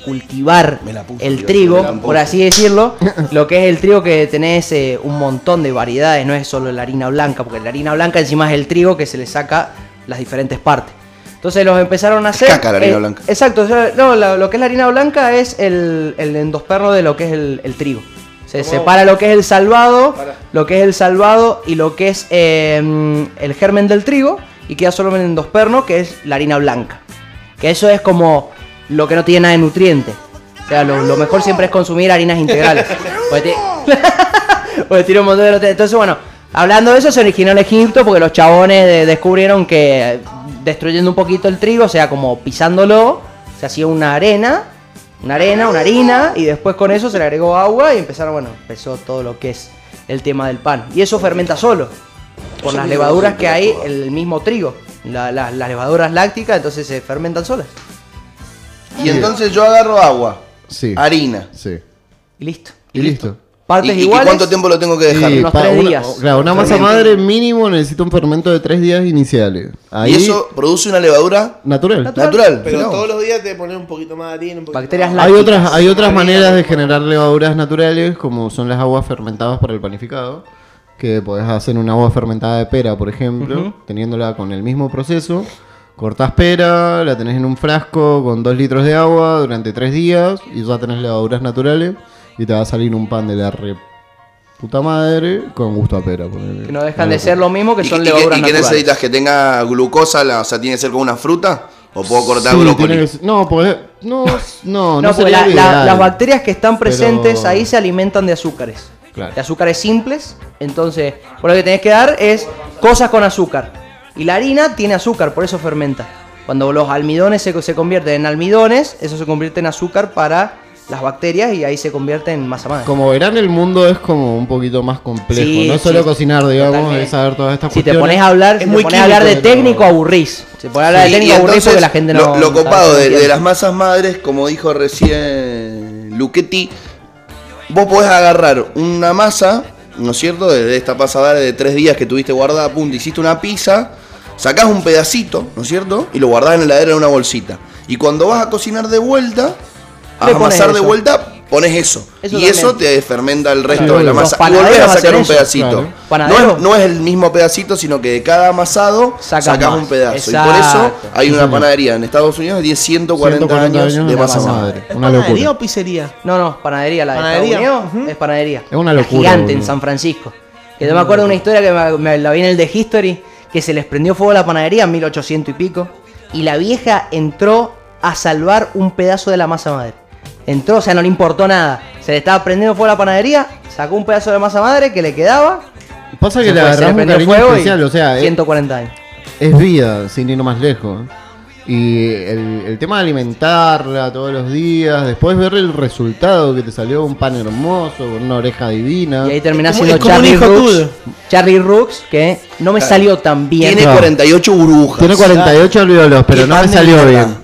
cultivar Me la puse, el trigo, me la por así decirlo. lo que es el trigo que tenés eh, un montón de variedades, no es solo la harina blanca, porque la harina blanca encima es el trigo que se le saca las diferentes partes. Entonces los empezaron a hacer. caca la harina eh, blanca. Exacto, no, la- lo que es la harina blanca es el, el endosperno de lo que es el, el trigo. Se separa lo que es el salvado, Para. lo que es el salvado y lo que es eh, el germen del trigo y queda solo el endosperno que es la harina blanca. Que eso es como lo que no tiene nada de nutriente. O sea, lo, lo mejor siempre es consumir harinas integrales. Porque, porque tiene un montón de nutrientes. Entonces, bueno, hablando de eso, se originó en Egipto porque los chabones de- descubrieron que destruyendo un poquito el trigo, o sea, como pisándolo, se hacía una arena, una arena, una harina, y después con eso se le agregó agua y empezaron, bueno, empezó todo lo que es el tema del pan. Y eso fermenta solo, por las levaduras que hay en el mismo trigo. La- la- las levaduras lácticas, entonces se fermentan solas. Y entonces yo agarro agua, Sí. harina. Sí. Y listo. Y listo. Partes ¿Y, y iguales. cuánto tiempo lo tengo que dejar? Sí, unos tres una- días. Claro, una masa madre mínimo necesita un fermento de tres días iniciales. Ahí, Y eso produce una levadura natural. natural. Pero mirá vos. todos los días te pones un poquito más de harina, un poquito Bacterias más. Hay otras, hay otras maneras de generar levaduras naturales, como son las aguas fermentadas para el panificado, que podés hacer una agua fermentada de pera, por ejemplo, teniéndola con el mismo proceso, Cortás pera, la tenés en un frasco con 2 litros de agua durante 3 días y ya tenés levaduras naturales y te va a salir un pan de la re puta madre con gusto a pera. ponele. Que no dejan de ser lo mismo que ¿Y, son y- y- levaduras y qué naturales. necesitas? ¿Que tenga glucosa? la- o sea, ¿tiene que ser con una fruta? ¿O puedo cortar Sí, brócoli? tiene que ser- no, pues, no, no, no, No, porque sería la- lo la- ideal. las bacterias que están Pero- presentes ahí se alimentan de azúcares. Claro. De azúcares simples. Entonces, por lo que tenés que dar es cosas con azúcar. Y la harina tiene azúcar, por eso fermenta. Cuando los almidones se, se convierten en almidones, eso se convierte en azúcar para las bacterias y ahí se convierte en masa madre. Como verán, el mundo es como un poquito más complejo. Sí, no solo sí. cocinar, digamos, Totalmente. es saber todas estas Si te cuestiones. pones a hablar, Es si muy te pones a hablar de técnico, aburrís. Si te pones a hablar de técnico, y aburrís entonces, porque la gente no. lo, lo copado de, las masas madres, como dijo recién Luchetti, vos podés agarrar una masa, ¿no es cierto? De, de esta pasada de tres días que tuviste guardada, punto, hiciste una pizza, sacás un pedacito, ¿no es cierto? Y lo guardás en la heladera en una bolsita. Y cuando vas a cocinar de vuelta, a Le pones amasar de eso. vuelta, pones eso. Eso y eso te fermenta el resto Claro, de la masa. Y volvés a sacar un pedacito. Claro. No es, no es el mismo pedacito, sino que de cada amasado Sacas un pedazo. Y por eso hay Sí, una señor. panadería en Estados Unidos que tiene 140, 140 años, de masa madre. madre. ¿Es Una panadería locura. o pizzería? No, no, panadería la de Panadería, Estados Unidos ujú. es panadería. Es una La locura, Gigante en. San Francisco. Que yo me acuerdo de una historia que me, me la vi en el de History, que se les prendió fuego a la panadería en 1800 y pico, y la vieja entró a salvar un pedazo de la masa madre. Entró, o sea, no le importó nada. Se le estaba prendiendo fuego a la panadería, sacó un pedazo de masa madre que le quedaba. Pasa que le agarramos un cariño fuego y especial, o sea, es, 140 años. es vida, sin ir más lejos. Y el, el tema de alimentarla todos los días, después ver el resultado que te salió un pan hermoso, con una oreja divina. Y ahí terminás siendo Charlie Rooks. Charlie Rooks, que no me salió tan bien. Tiene Claro. 48 burbujas. Tiene 48 alvéolos, pero no me salió bien.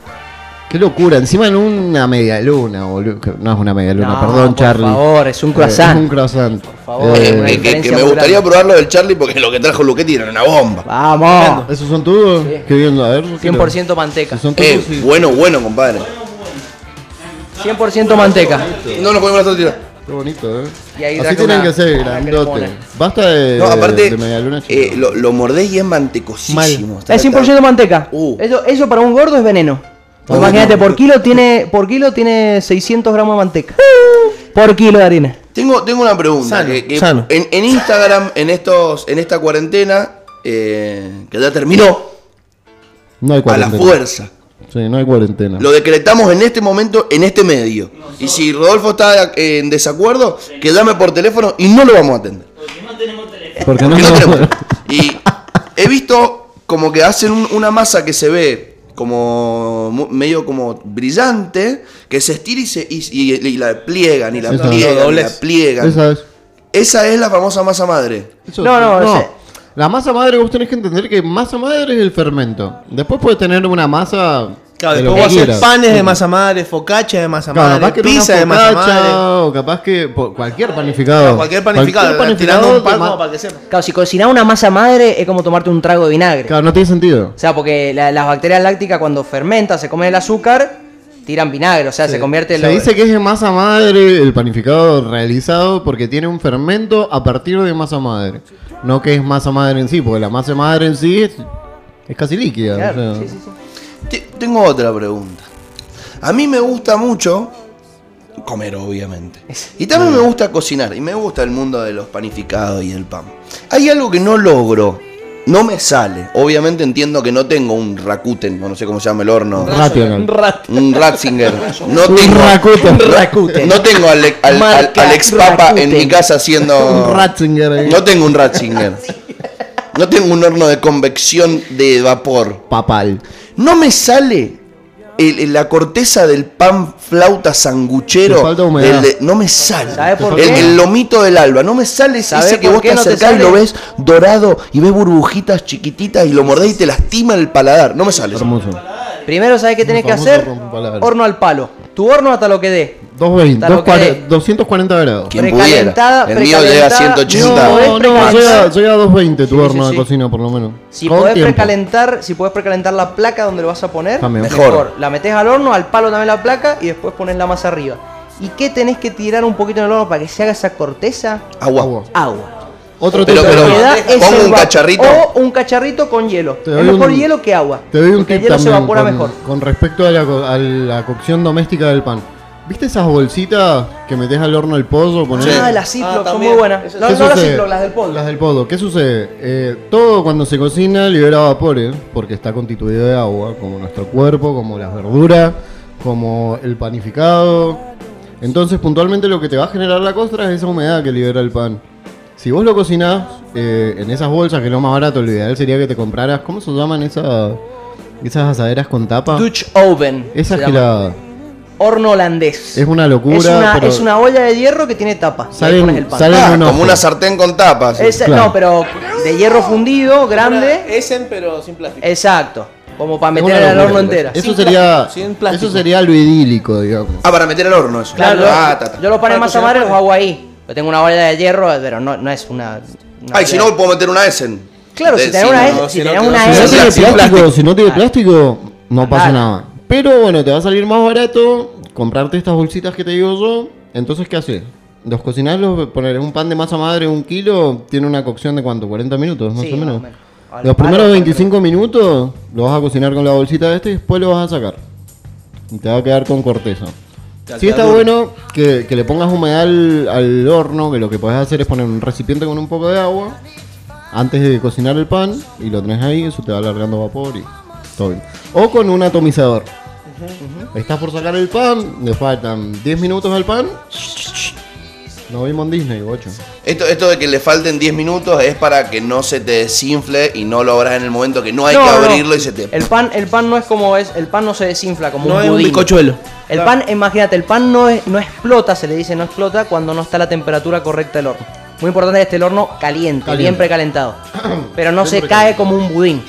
Qué locura, encima en una media luna, boludo. No es una media luna, No, perdón, por Charlie. favor, es un Eh, croissant. es un croissant. Por favor, Eh, que- que, diferencia que me gustaría grande. probarlo del Charlie porque lo que trajo Luchetti era una bomba. Vamos. ¿Esos son tuyos? Sí. Qué bien, a ver. 100% manteca. Son Eh, sí. bueno, bueno, compadre. 100% manteca. No nos podemos hacer tirar. Qué bonito, eh. Y ahí Así tienen una- que ser, grandote. Basta de, No, aparte, de media luna, eh, lo, lo mordés y es mantecosísimo. Está- Es 100% manteca. Uh. Eso, eso para un gordo es veneno. Uh. Imagínate, por kilo tiene por kilo tiene 600 gramos de manteca. Por kilo de harina. Tengo, tengo una pregunta. Sano, que, que sano. En, en Instagram, en estos, en esta cuarentena, eh, que ya terminó, No hay a la cuarentena. fuerza. Sí, no hay cuarentena. Lo decretamos en este momento, en este medio. Y si Rodolfo está eh, en desacuerdo, que llame por teléfono y no lo vamos a atender. Porque no, Porque no tenemos. Y he visto como que hacen un- una masa que se ve como medio como brillante, que se estira y, se, y, y- y la pliegan y la Esa. pliegan y la pliegan. Esa es. Esa es la famosa masa madre. Eso- No, no, ese- La masa madre, vos tenés que entender que masa madre es el fermento. Después puedes tener una masa. Claro, de después vos haces panes de masa madre, focaccia de masa Claro, madre, pizza de masa madre. o capaz que po- cualquier panificado. Cualquier panificado, tirando un pan como para que sepa. Claro, si cocinás una masa madre es como tomarte un trago de vinagre. Claro, no tiene sentido. O sea, porque la- las bacterias lácticas cuando fermentan, se comen el azúcar, tiran vinagre, o sea, se convierte en Se lo- dice que es de masa madre el panificado realizado porque tiene un fermento a partir de masa madre. No que es masa madre en sí, porque la masa madre en sí es, es casi líquida. Claro, o sea. sí, sí, sí. Te- Tengo otra pregunta. A mí me gusta mucho comer, obviamente. Y también me gusta cocinar. Y me gusta el mundo de los panificados y el pan. Hay algo que no logro. No me sale. Obviamente entiendo que no tengo un Rakuten, o no sé cómo se llama el horno. Rational. Un Ratzinger. No Un tengo. Rakuten. no- Rakuten. No tengo al, al, al, Marca al ex papa en mi casa haciendo. Un Ratzinger. No tengo un Ratzinger. No tengo un horno de convección de vapor. Papal. No me sale el- el- la corteza del pan flauta sanguchero. Falta humedad. del de- no me sale. ¿Sabe por el, qué? el lomito del alba. No me sale ese, ¿Sabe ese que vos te qué no te acercás y lo ves dorado y ves burbujitas chiquititas y lo mordés y te lastima el paladar. No me sale. Primero, ¿sabes qué tenés que hacer? Horno al palo. Tu horno hasta lo que dé. 220, Hasta lo que 240, dé. 240 grados. Quien Precalentada- pudiera. El mío llega a precalentada- 180. podés No, no, llega, llega a 220 tu Sí, horno sí, de cocina, por lo menos. Si Con podés tiempo. precalentar, si podés precalentar la placa donde lo vas a poner, También. Mejor. La metés al horno, al palo también la placa y después pones la masa arriba. ¿Y qué tenés que tirar un poquito en el horno para que se haga esa corteza? Agua. Agua. Agua. Otro Pero- pero- es pongo un cacharrito. O un cacharrito con hielo. Te Es doy mejor un- hielo que agua. Te doy un porque tip el hielo se evapora con, mejor. con respecto a la, co- a la cocción doméstica del pan. ¿Viste esas bolsitas que metes al horno el pollo? Ponés-. Ah, las Ziploc Ah, son muy buenas. No, ¿Qué no las? Ziploc, las del polvo. Las del podo. ¿Qué sucede? Eh, todo cuando se cocina libera vapores porque está constituido de agua, como nuestro cuerpo, como las verduras, como el panificado. Entonces, puntualmente lo que te va a generar la costra es esa humedad que libera el pan. Si vos lo cocinás eh, en esas bolsas, que es lo más barato, lo ideal sería que te compraras, ¿cómo se llaman esas, esas asaderas con tapa? Dutch Oven. Esa que la... Horno holandés. Es una locura, Es una, pero es una olla de hierro que tiene tapa. Salen- pones el pan. salen- Ah, un como una sartén con tapas. Claro. No, pero de hierro fundido, grande. Essen, pero sin plástico. Exacto. Como para meter al horno entera. Eso Sin sería, eso sería lo idílico, digamos. Ah, para meter al horno eso. Claro, ah, yo, ta, ta. yo los panes más amares los hago ahí. Yo tengo una olla de hierro, pero no, no es una. una Ay, si no, puedo meter una Essen. Claro, si tenés una, no, si si no tiene plástico, si no tiene plástico, no pasa Nada. Pero bueno, te va a salir más barato comprarte estas bolsitas que te digo yo. Entonces, ¿qué haces? Los cocinás, los poner un pan de masa madre, un kilo, tiene una cocción de cuánto, 40 minutos, más Sí, o más menos. o menos. Al Los primeros por 25 minutos lo vas a cocinar con la bolsita de este y después lo vas a sacar. Y te va a quedar con corteza. Sí está bueno que, que le pongas humedad al, al horno, que lo que puedes hacer es poner un recipiente con un poco de agua antes de cocinar el pan y lo tenés ahí, eso te va alargando vapor y todo bien. O con un atomizador. Estás por sacar el pan, le faltan 10 minutos al pan. Nos vimos en Disney, bocho. Esto, esto de que le falten 10 minutos es para que no se te desinfle y no lo abras en el momento que no hay No, que no. abrirlo y se te. El pan, el pan no es como es, el pan no se desinfla como No un es un budín. bizcochuelo. El Claro. pan, imagínate, el pan no, es, no explota, se le dice no explota cuando no está la temperatura correcta del horno. Muy importante que esté el horno caliente, Caliente. bien precalentado. Pero no se cae caliente. como un budín.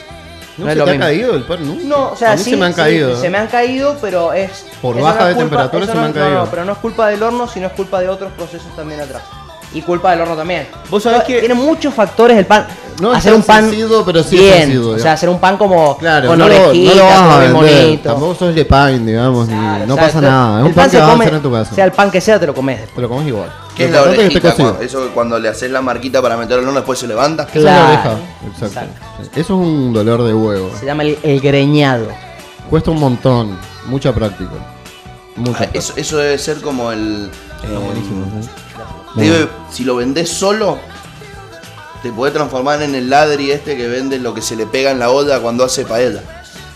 ¿No, No se te ha caído el pan? No, No, o sea, a mí sí, se me han sí, caído. se me han caído, pero es. Por baja no de culpa- temperatura se no- me han no, caído. No, pero no es culpa del horno, sino es culpa de otros procesos también atrás. Y culpa del horno también. Vos sabés que- Tiene muchos factores el pan. No es hacer tan un pan sencillo, pero sí es bien. sencillo, o sea, hacer un pan como Claro, con no, lo, no lo vas a vender. Tampoco sos de pan, digamos, ni- no o sea, pasa nada. Es un pan que se vas a come- hacer en tu casa. Sea el pan que sea, te lo comes después. Te lo comes igual. ¿Qué es la es orejita? Cuando- Eso que cuando le haces la marquita para meterlo al horno después se levanta. Esa es Claro. la oreja. Exacto. Eso es un dolor de huevo. Se llama el, el greñado. Cuesta un montón. Mucha práctica. Ah, eso, eso debe ser como el. eh, buenísimo, si lo vendés solo, te puede transformar en el ladri este que vende lo que se le pega en la olla cuando hace paella.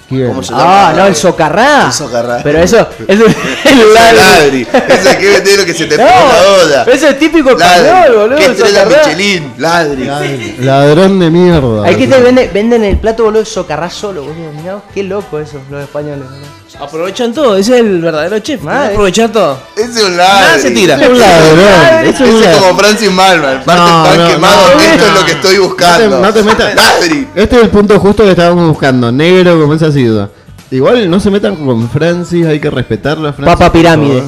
¿Quién? ¿Cómo se Ah, no, el socarrá. El socarrá. Pero eso, eso es el ladri. ladri. Ese que vende lo que se te No, pega en la olla. Eso es típico español, boludo. ¿Qué el estrella socarrá. Michelin? Ladri. Ladri- Ladrón de mierda. Hay que te vende, venden el plato, boludo, socarrá solo, boludo. Mirá, qué loco eso, los españoles, boludo. Aprovechan todo, ese es el verdadero chef. Madre. Aprovechar todo. Ese es un Nada ladri. se tira. Es un ladrón. Como Francis Malman. Parte No, pan no, quemado. no, Esto no. es lo que estoy buscando. No te- no te metas- Ladri. Este es el punto justo que estábamos buscando. Negro como esa ciudad. Igual no se metan con Francis, hay que respetarlo a Francis. Papa pirámide.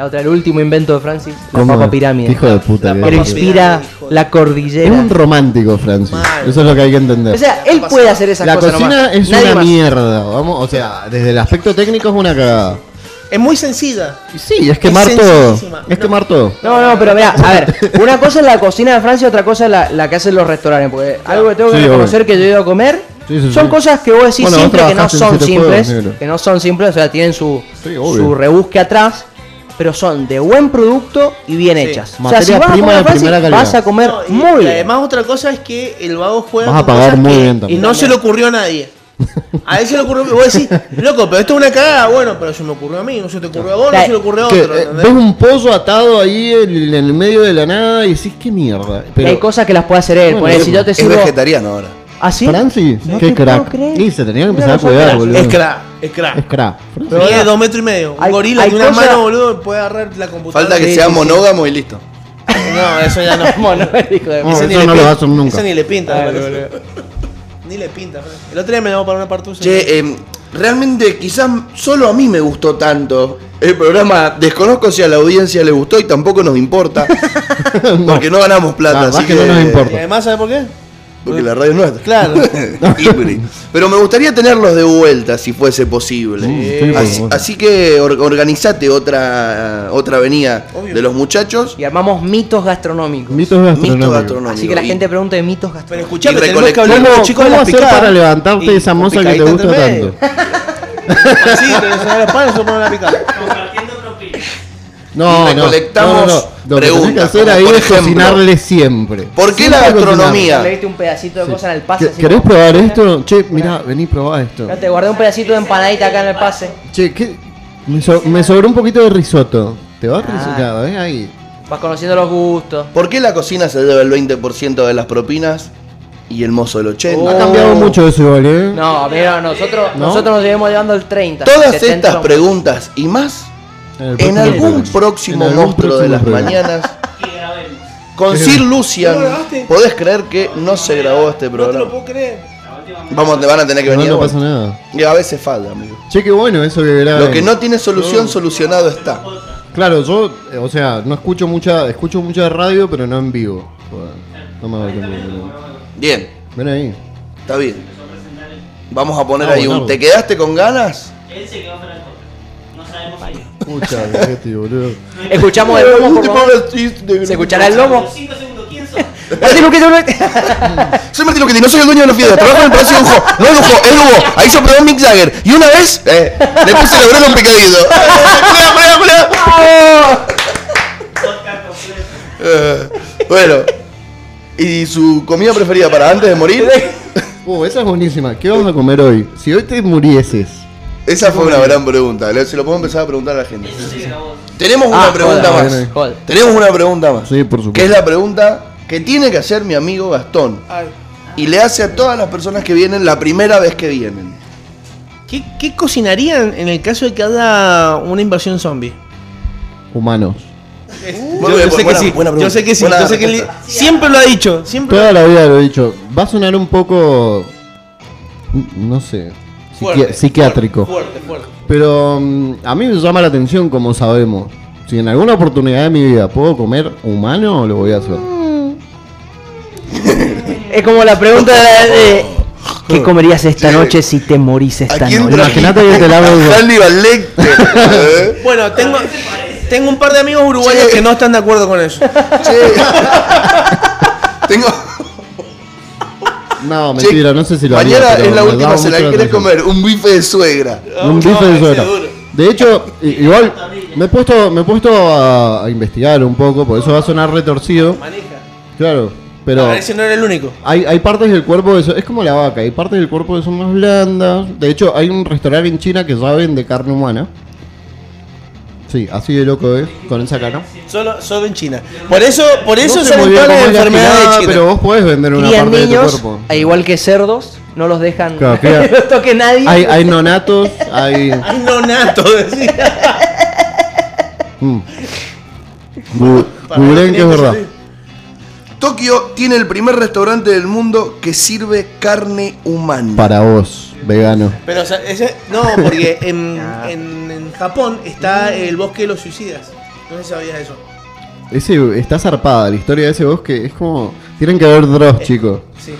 La otra, el último invento de Francis, la ¿Cómo? papa pirámide. Hijo de puta. La que papa es. inspira pirámide, la Es cordillera. un romántico, Francis. Mal. Eso es lo que hay que entender. O sea, él puede hacer esas la cosas cocina nomás. es Nadie una más. mierda, vamos, o sea, desde el aspecto técnico es una cagada. Es muy sencilla. Y sí, es quemar Es todo. sencillísima. Es No. quemar todo. No, no, pero mira, a ver, una cosa es la cocina de Francia, otra cosa es la, la que hacen los restaurantes. Porque algo que tengo que Sí, reconocer obvio. que yo he ido a comer Sí, sí, son sí. cosas que vos decís Bueno, vos simples que no trabajaste en son Siete simples, negro. que no son simples, o sea, tienen su, Sí, obvio. su rebusque atrás, pero son de buen producto y bien Sí. hechas. o Materia sea, si vas a prima comer de a primera calidad. vas a comer No, y- muy y bien. además otra cosa es que el vago juega Vas a pagar muy que- bien y también. no se le ocurrió a nadie. A él se le ocurrió, vos decís, loco, pero esto es una cagada, bueno, pero se me ocurrió a mí, no se te ocurrió a vos, no se le ocurrió a otro. eh, ves un pollo atado ahí en, en el medio de la nada y decís, qué mierda. Y Pero hay cosas que las puede hacer él. Bueno, es- si yo te Es sirvo. vegetariano ahora. ¿Ah, sí? Francis, No qué te puedo crack. creer. Y se tenía que Mira, empezar a cuidar, boludo. Es crack, es crack. Es crack. Pero Mide dos metros y medio. Un hay- gorila hay de una mano, boludo, puede agarrar la computadora. Falta que Sí, sea sí, sí. monógamo y listo. No, eso ya no. Monolítico de No, Ese eso ni le no lo pin- va a hacer nunca. Ese ni le pinta. Parece. Ni le pinta. El otro día me llamó para una partusa. Che, eh, realmente quizás solo a mí me gustó tanto. El programa desconozco si a la audiencia le gustó y tampoco nos importa. Porque no ganamos plata. La así que no nos y importa. además, ¿sabe por qué? Porque la radio es nuestra. Claro. Pero me gustaría tenerlos de vuelta si fuese posible. Sí, por así, así que or- organizate otra otra avenida Obvio. de los muchachos. Y armamos mitos gastronómicos. Mitos Mito gastronómicos. gastronómico. Así que la Y- gente pregunte de mitos Pero gastronómicos. Y tenemos que hablar con ¿Cómo, chicos cómo hacer para levantarte Y esa moza que te gusta tanto? Sí, te los panes o poner la picada. No, Y recolectamos no, no, no. Lo que tenés que preguntas, hacer ahí por es ejemplo, cocinarle siempre. ¿Por qué Siempre la gastronomía? Le diste un pedacito de Sí. cosa en el pase. ¿Qué- ¿Querés como- probar esto? Che, mirá, vení, probá esto. Te guardé un pedacito de empanadita acá en el pase. Che, ¿qué? Me, so- me sobró un poquito de risotto. ¿Te va a Ah. ¿Ves ahí? Vas conociendo los gustos. ¿Por qué la cocina se lleva el 20% de las propinas y el mozo el 80%? Ha Oh. cambiado mucho eso igual, ¿eh? No, mira, nosotros, ¿No? nosotros nos llevamos llevando el 30. Todas 70 estas preguntas y más en algún programa. próximo En algún monstruo de las programa. mañanas con Sir Lucian. ¿No? ¿Podés creer que no se grabó este No te lo programa? puedo creer. Vamos, te van a tener que No, venir. no pasa nada. Y a veces falta, amigo. Che, qué bueno eso que graben. Lo que no tiene solución, solucionado está. Claro, yo, eh, o sea, no escucho mucha, escucho mucha radio, pero no en vivo. No me. Bien, Ven ahí. está bien. Vamos a poner Ah, ahí un. bueno. ¿Te quedaste con ganas? Él se quedó del podcast. No sabemos ahí. Qué tío, boludo. Escuchamos el lomo, por favor. ¿Se escuchará el lomo? 5 segundos, ¿quién sos? Así lo que yo no- Soy Martín Luquetti, no soy el dueño de los fideos, trabajo en el Palacio de Lujo. No es lujo, es lujo. Ahí sopló un Mick Jagger. Y una vez, eh, le puse la oreja a un picadillo. Eh, bueno, ¿y su comida preferida para antes de morir? Uh, esa es buenísima. ¿Qué vas a comer hoy? Si hoy te murieses. Esa fue una gran pregunta. Se lo puedo empezar a preguntar a la gente. Sí. Tenemos una Ah, pregunta joder, más. joder. Tenemos una pregunta más. Sí, por supuesto. Que es la pregunta que tiene que hacer mi amigo Gastón. Ay, Y le hace a todas las personas que vienen la primera vez que vienen. ¿Qué, ¿Qué cocinarían en el caso de que haya una invasión zombie? Humanos. Yo, sé que buena- sí, buena yo pregunta. sé que sí, yo sé que respuesta. siempre lo ha dicho, siempre Toda la vida lo he dicho. Va a sonar un poco. No sé. Fuerte, psiquiátrico. Fuerte, fuerte. Pero mm, a mí me llama la atención, como sabemos. Si en alguna oportunidad de mi vida puedo comer humano, lo voy a hacer. Es como la pregunta de, de, ¿Qué comerías esta Sí. noche si te morís ¿A esta noche? Imagínate que te la hago- A Hannibal Lecter. ¿eh? Bueno, tengo, tengo un par de amigos uruguayos Sí. que no están de acuerdo con eso. Che. Tengo. No, che, mentira, no sé si lo haría, Mañana es la última ¿Qué la querés atención. comer? Un bife de suegra. Un bife No, de duro. De hecho, igual me he puesto, me he puesto a, a investigar un poco, por eso va a sonar retorcido. Maneja. Claro, pero A ver si no era el único. hay, hay partes del cuerpo que son, es como la vaca, hay partes del cuerpo que son más blandas. De hecho, hay un restaurante en China que ya vende carne humana. Sí, así de loco es, con esa cara. Solo, solo en China. Por eso, por eso No salen todas las enfermedades de China. pero vos podés vender una parte de tu niños, cuerpo. e igual que cerdos, no los dejan Claro, que los toque nadie. Hay, hay nonatos, hay... Ay, no nato, decía. Mm. Gu- que es verdad. Tokio tiene el primer restaurante del mundo que sirve carne humana. Para vos, vegano. Pero, o sea, ese- no, porque en, en, en Japón está el bosque de los suicidas. No sé si sabías eso. Ese está zarpada, la historia de ese bosque es como. Tienen que haber Dross, chicos. Sí.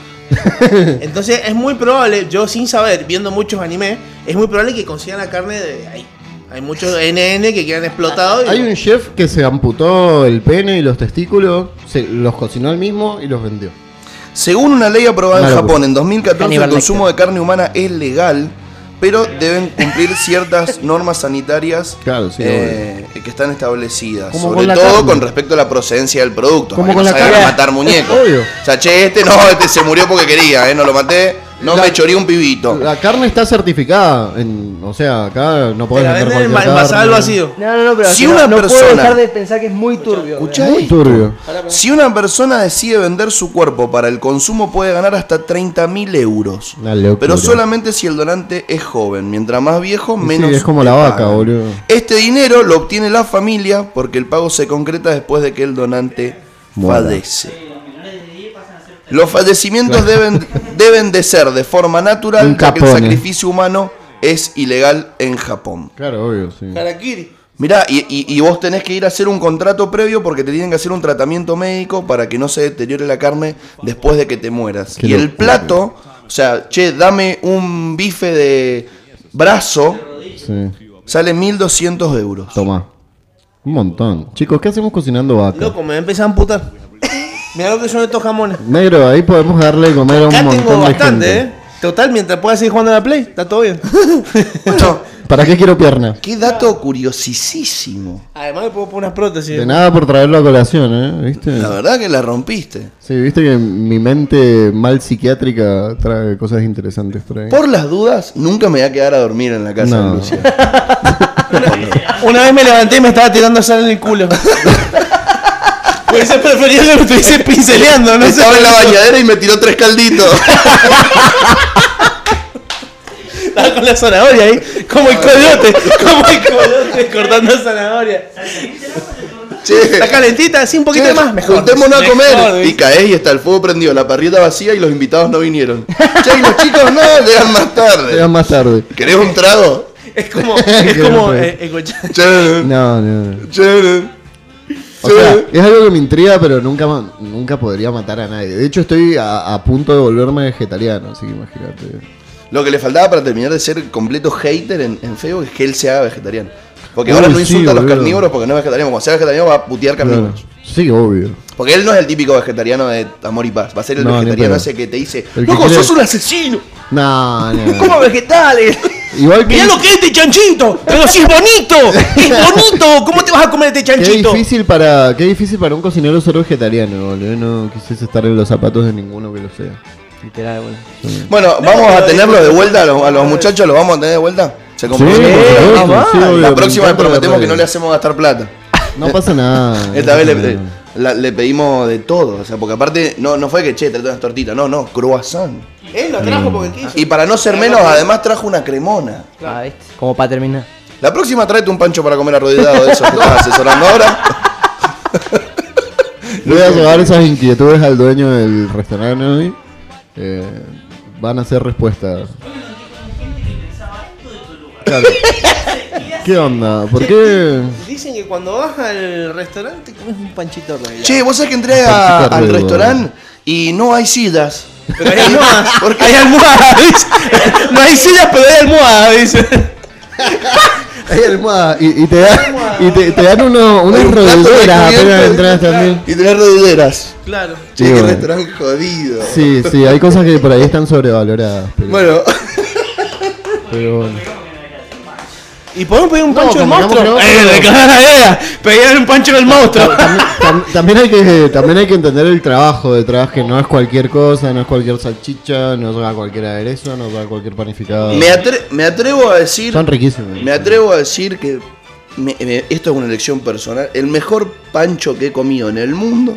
Entonces es muy probable, yo sin saber, viendo muchos animes, es muy probable que consigan la carne de ahí. Hay muchos NN que quedan explotados. y- Hay un chef que se amputó el pene y los testículos, se los cocinó él mismo y los vendió. Según una ley aprobada en Japón en 2014, Hannibal el consumo de carne humana es legal, pero deben cumplir ciertas normas sanitarias Claro, sí, eh, que están establecidas. Sobre todo carne. con respecto a la procedencia del producto. Como con no la matar muñecos. Obvio. O sea, che, este no, este se murió porque quería, eh, no lo maté, no La- me chorí un pibito. La carne está certificada, en, o sea, acá no podés la vender envasada al vacío. No, no, no, pero Si una no, no puedo persona- dejar de pensar que es muy turbio. Escuchá Muy turbio. Si una persona decide vender su cuerpo para el consumo puede ganar hasta 30 mil euros. Una locura. Pero solamente si el donante es joven. Mientras más viejo, sí, menos. es como la vaca, boludo. Este dinero lo obtiene la familia porque el pago se concreta después de que el donante Muera. fallece. Los fallecimientos deben, deben de ser de forma natural, ya que el capone. sacrificio humano es ilegal en Japón. Claro, obvio, sí. Harakiri. Mirá, y, y- y vos tenés que ir a hacer un contrato previo porque te tienen que hacer un tratamiento médico para que no se deteriore la carne después de que te mueras. Qué y el plato, o sea, che, dame un bife de brazo, Sí. sale 1200 euros. Toma. Un montón. Chicos, ¿qué hacemos cocinando vaca? Loco, me empieza a amputar. Mira lo que son estos jamones. Negro, ahí podemos darle de comer a un Acá montón tengo de bastante, gente. ¿eh? Total, mientras pueda seguir jugando a la Play, está todo bien. Bueno, ¿Para qué quiero pierna? qué dato curiosísimo. Además, me puedo poner unas prótesis. De nada por traerlo a colación, ¿eh? ¿Viste? La verdad que la rompiste. Sí, viste que mi mente mal psiquiátrica trae cosas interesantes por ahí. Por las dudas, nunca me voy a quedar a dormir en la casa No. de Lucia. Una vez me levanté y me estaba tirando sal en el culo. Hubiese preferido que me estuviese pinceleando, no sé. Estaba en la bañadera y me tiró tres calditos. Estaba con la zanahoria ahí, como el coyote, como el coyote cortando zanahoria. Che, Está calentita, así un poquito che, más, mejor. juntémonos a Mejor, comer. ¿viste? Y caes y está el fuego prendido, la parrilla vacía y los invitados no vinieron. Che, y los chicos no, llegan más tarde. Llegan más tarde. ¿Querés un trago? Es como, es como, eh, escuchá. Che, No, no, no. che. O sea, es algo que me intriga, pero nunca, nunca podría matar a nadie. De hecho, estoy a, a punto de volverme vegetariano, así que imagínate. Lo que le faltaba para terminar de ser completo hater en, en Facebook es que él se haga vegetariano. Porque ahora no sí, insulta a los carnívoros porque no es vegetariano. Cuando sea vegetariano va a putear carnívoros. Sí, obvio. Porque él no es el típico vegetariano de amor y paz. Va a ser el No, vegetariano ese que te dice, ¡Loco, sos un asesino! No, no. Como vegetales. Igual que. Mirá lo que es este chanchito, pero si es bonito, es bonito. ¿Cómo te vas a comer este Qué chanchito? difícil para qué difícil para un cocinero ser vegetariano, boludo. No quisiese estar en los zapatos de ninguno que lo sea. Literal, bueno. Bueno, vamos a tenerlo de vuelta a los, a los muchachos, los vamos a tener de vuelta. Se Sí, vamos. sí, obvio, la próxima le prometemos que no le hacemos gastar plata. No pasa nada. Esta no vez le, la- pedimos de todo. O sea, porque aparte no, no fue que che, trae unas tortitas. No, no, croissant. Él lo trajo porque quiso. Y para no ser menos, además trajo una cremona. Ah, ¿viste? Como para terminar. La próxima tráete un pancho para comer arrodillado de esos que estás asesorando ahora. Voy a llevar esas inquietudes al dueño del restaurante hoy. Eh, van a ser respuestas. Claro. ¿Qué onda? ¿Por qué? Dicen que cuando vas al restaurante comes un panchito relleno. Che, vos sabés que entré a- al restaurante y no hay sillas. Pero hay almohadas. ¿Por qué? Hay almohadas, dice. No hay sillas, pero hay almohadas, dice. Hay almohada y, y te, da- y te, te dan uno, unas un rodilleras apenas entras también. Y tenés rodilleras. Claro. Sí, bueno. restaurante jodido. Sí, sí, hay cosas que por ahí están sobrevaloradas. Pero, Bueno, pero bueno. Y podemos pedir un No, pancho del monstruo. Eh, de cada idea. Pedir un pancho del monstruo. También, tam- también hay que también hay que entender el trabajo detrás que no es cualquier cosa, no es cualquier salchicha, no es cualquier aderezo, no es cualquier panificado. me, atre- me atrevo a decir. Son riquísimos. Me atrevo a decir que me- me- esto es una elección personal. El mejor pancho que he comido en el mundo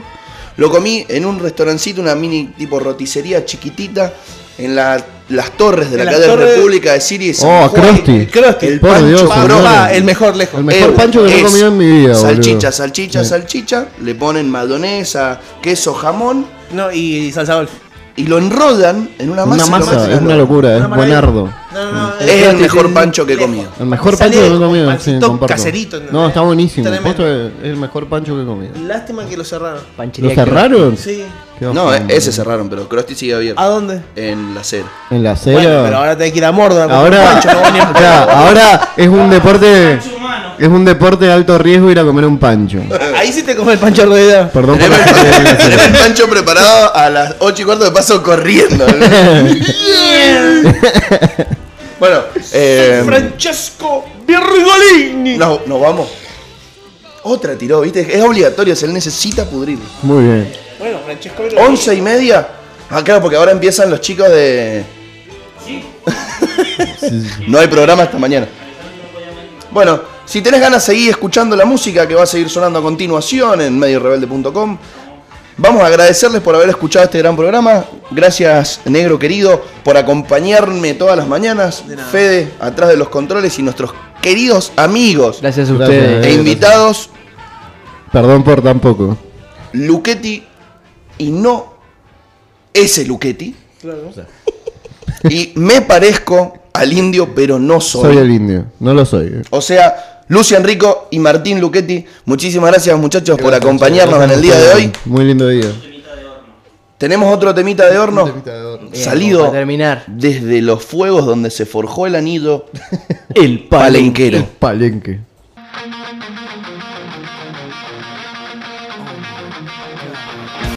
lo comí en un restaurancito, una mini tipo roticería chiquitita en la- las torres de la En las calle torres- República de Siria y San Oh, Juan. Krusty. El Krusty. El Por pancho Dios. Ah, el mejor lejos. El mejor Eh, pancho que he comido en mi vida, Salchicha, boludo. salchicha, Sí. salchicha. Le ponen mayonesa, queso, jamón No, y salsa golf. Y lo enrodan en una masa. Una masa, es una locura, es buenardo. No, no, no. Es el mejor pancho que he comido. El mejor pancho que he comido, sí, caserito. No, está buenísimo. Es el mejor pancho que he comido. Lástima que lo cerraron. ¿Lo cerraron? Sí. No, ese cerraron, pero Krusty sigue abierto. ¿A dónde? En la acera. En la acera. Bueno, pero ahora tenés que ir a Morda. Ahora, ahora es un deporte es un deporte de alto riesgo ir a comer un pancho. Ahí sí te comes el pancho rodeado. Perdón por Tenemos la acera. tenemos el pancho preparado a las 8 y cuarto de paso corriendo. bueno, eh, Francesco Virgolini. no, nos vamos. Otra tiró, ¿viste? Es obligatorio, se le necesita pudrir. Muy bien. Bueno, Francesco Virgolini. Once y media. Ah, claro, porque ahora empiezan los chicos de. Sí, sí. No hay programa hasta mañana. Bueno, si tenés ganas, seguí escuchando la música que va a seguir sonando a continuación en mediorebelde.com. Vamos a agradecerles por haber escuchado este gran programa. Gracias, negro querido, por acompañarme todas las mañanas. De. Fede, atrás de los controles y nuestros queridos amigos Gracias a ustedes. e invitados, Perdón por tan poco. Luchetti y no ese Luchetti. Claro. Y me parezco al indio, pero no soy. Soy el indio. No lo soy. eh. O sea, Lucian Rico y Martín Luchetti. Muchísimas gracias muchachos por acompañarnos en el día de hoy. Muy lindo día. Tenemos otro temita de horno Temita de horno. Bien, salido terminar. desde los fuegos donde se forjó el anillo El palenquero. Palenque.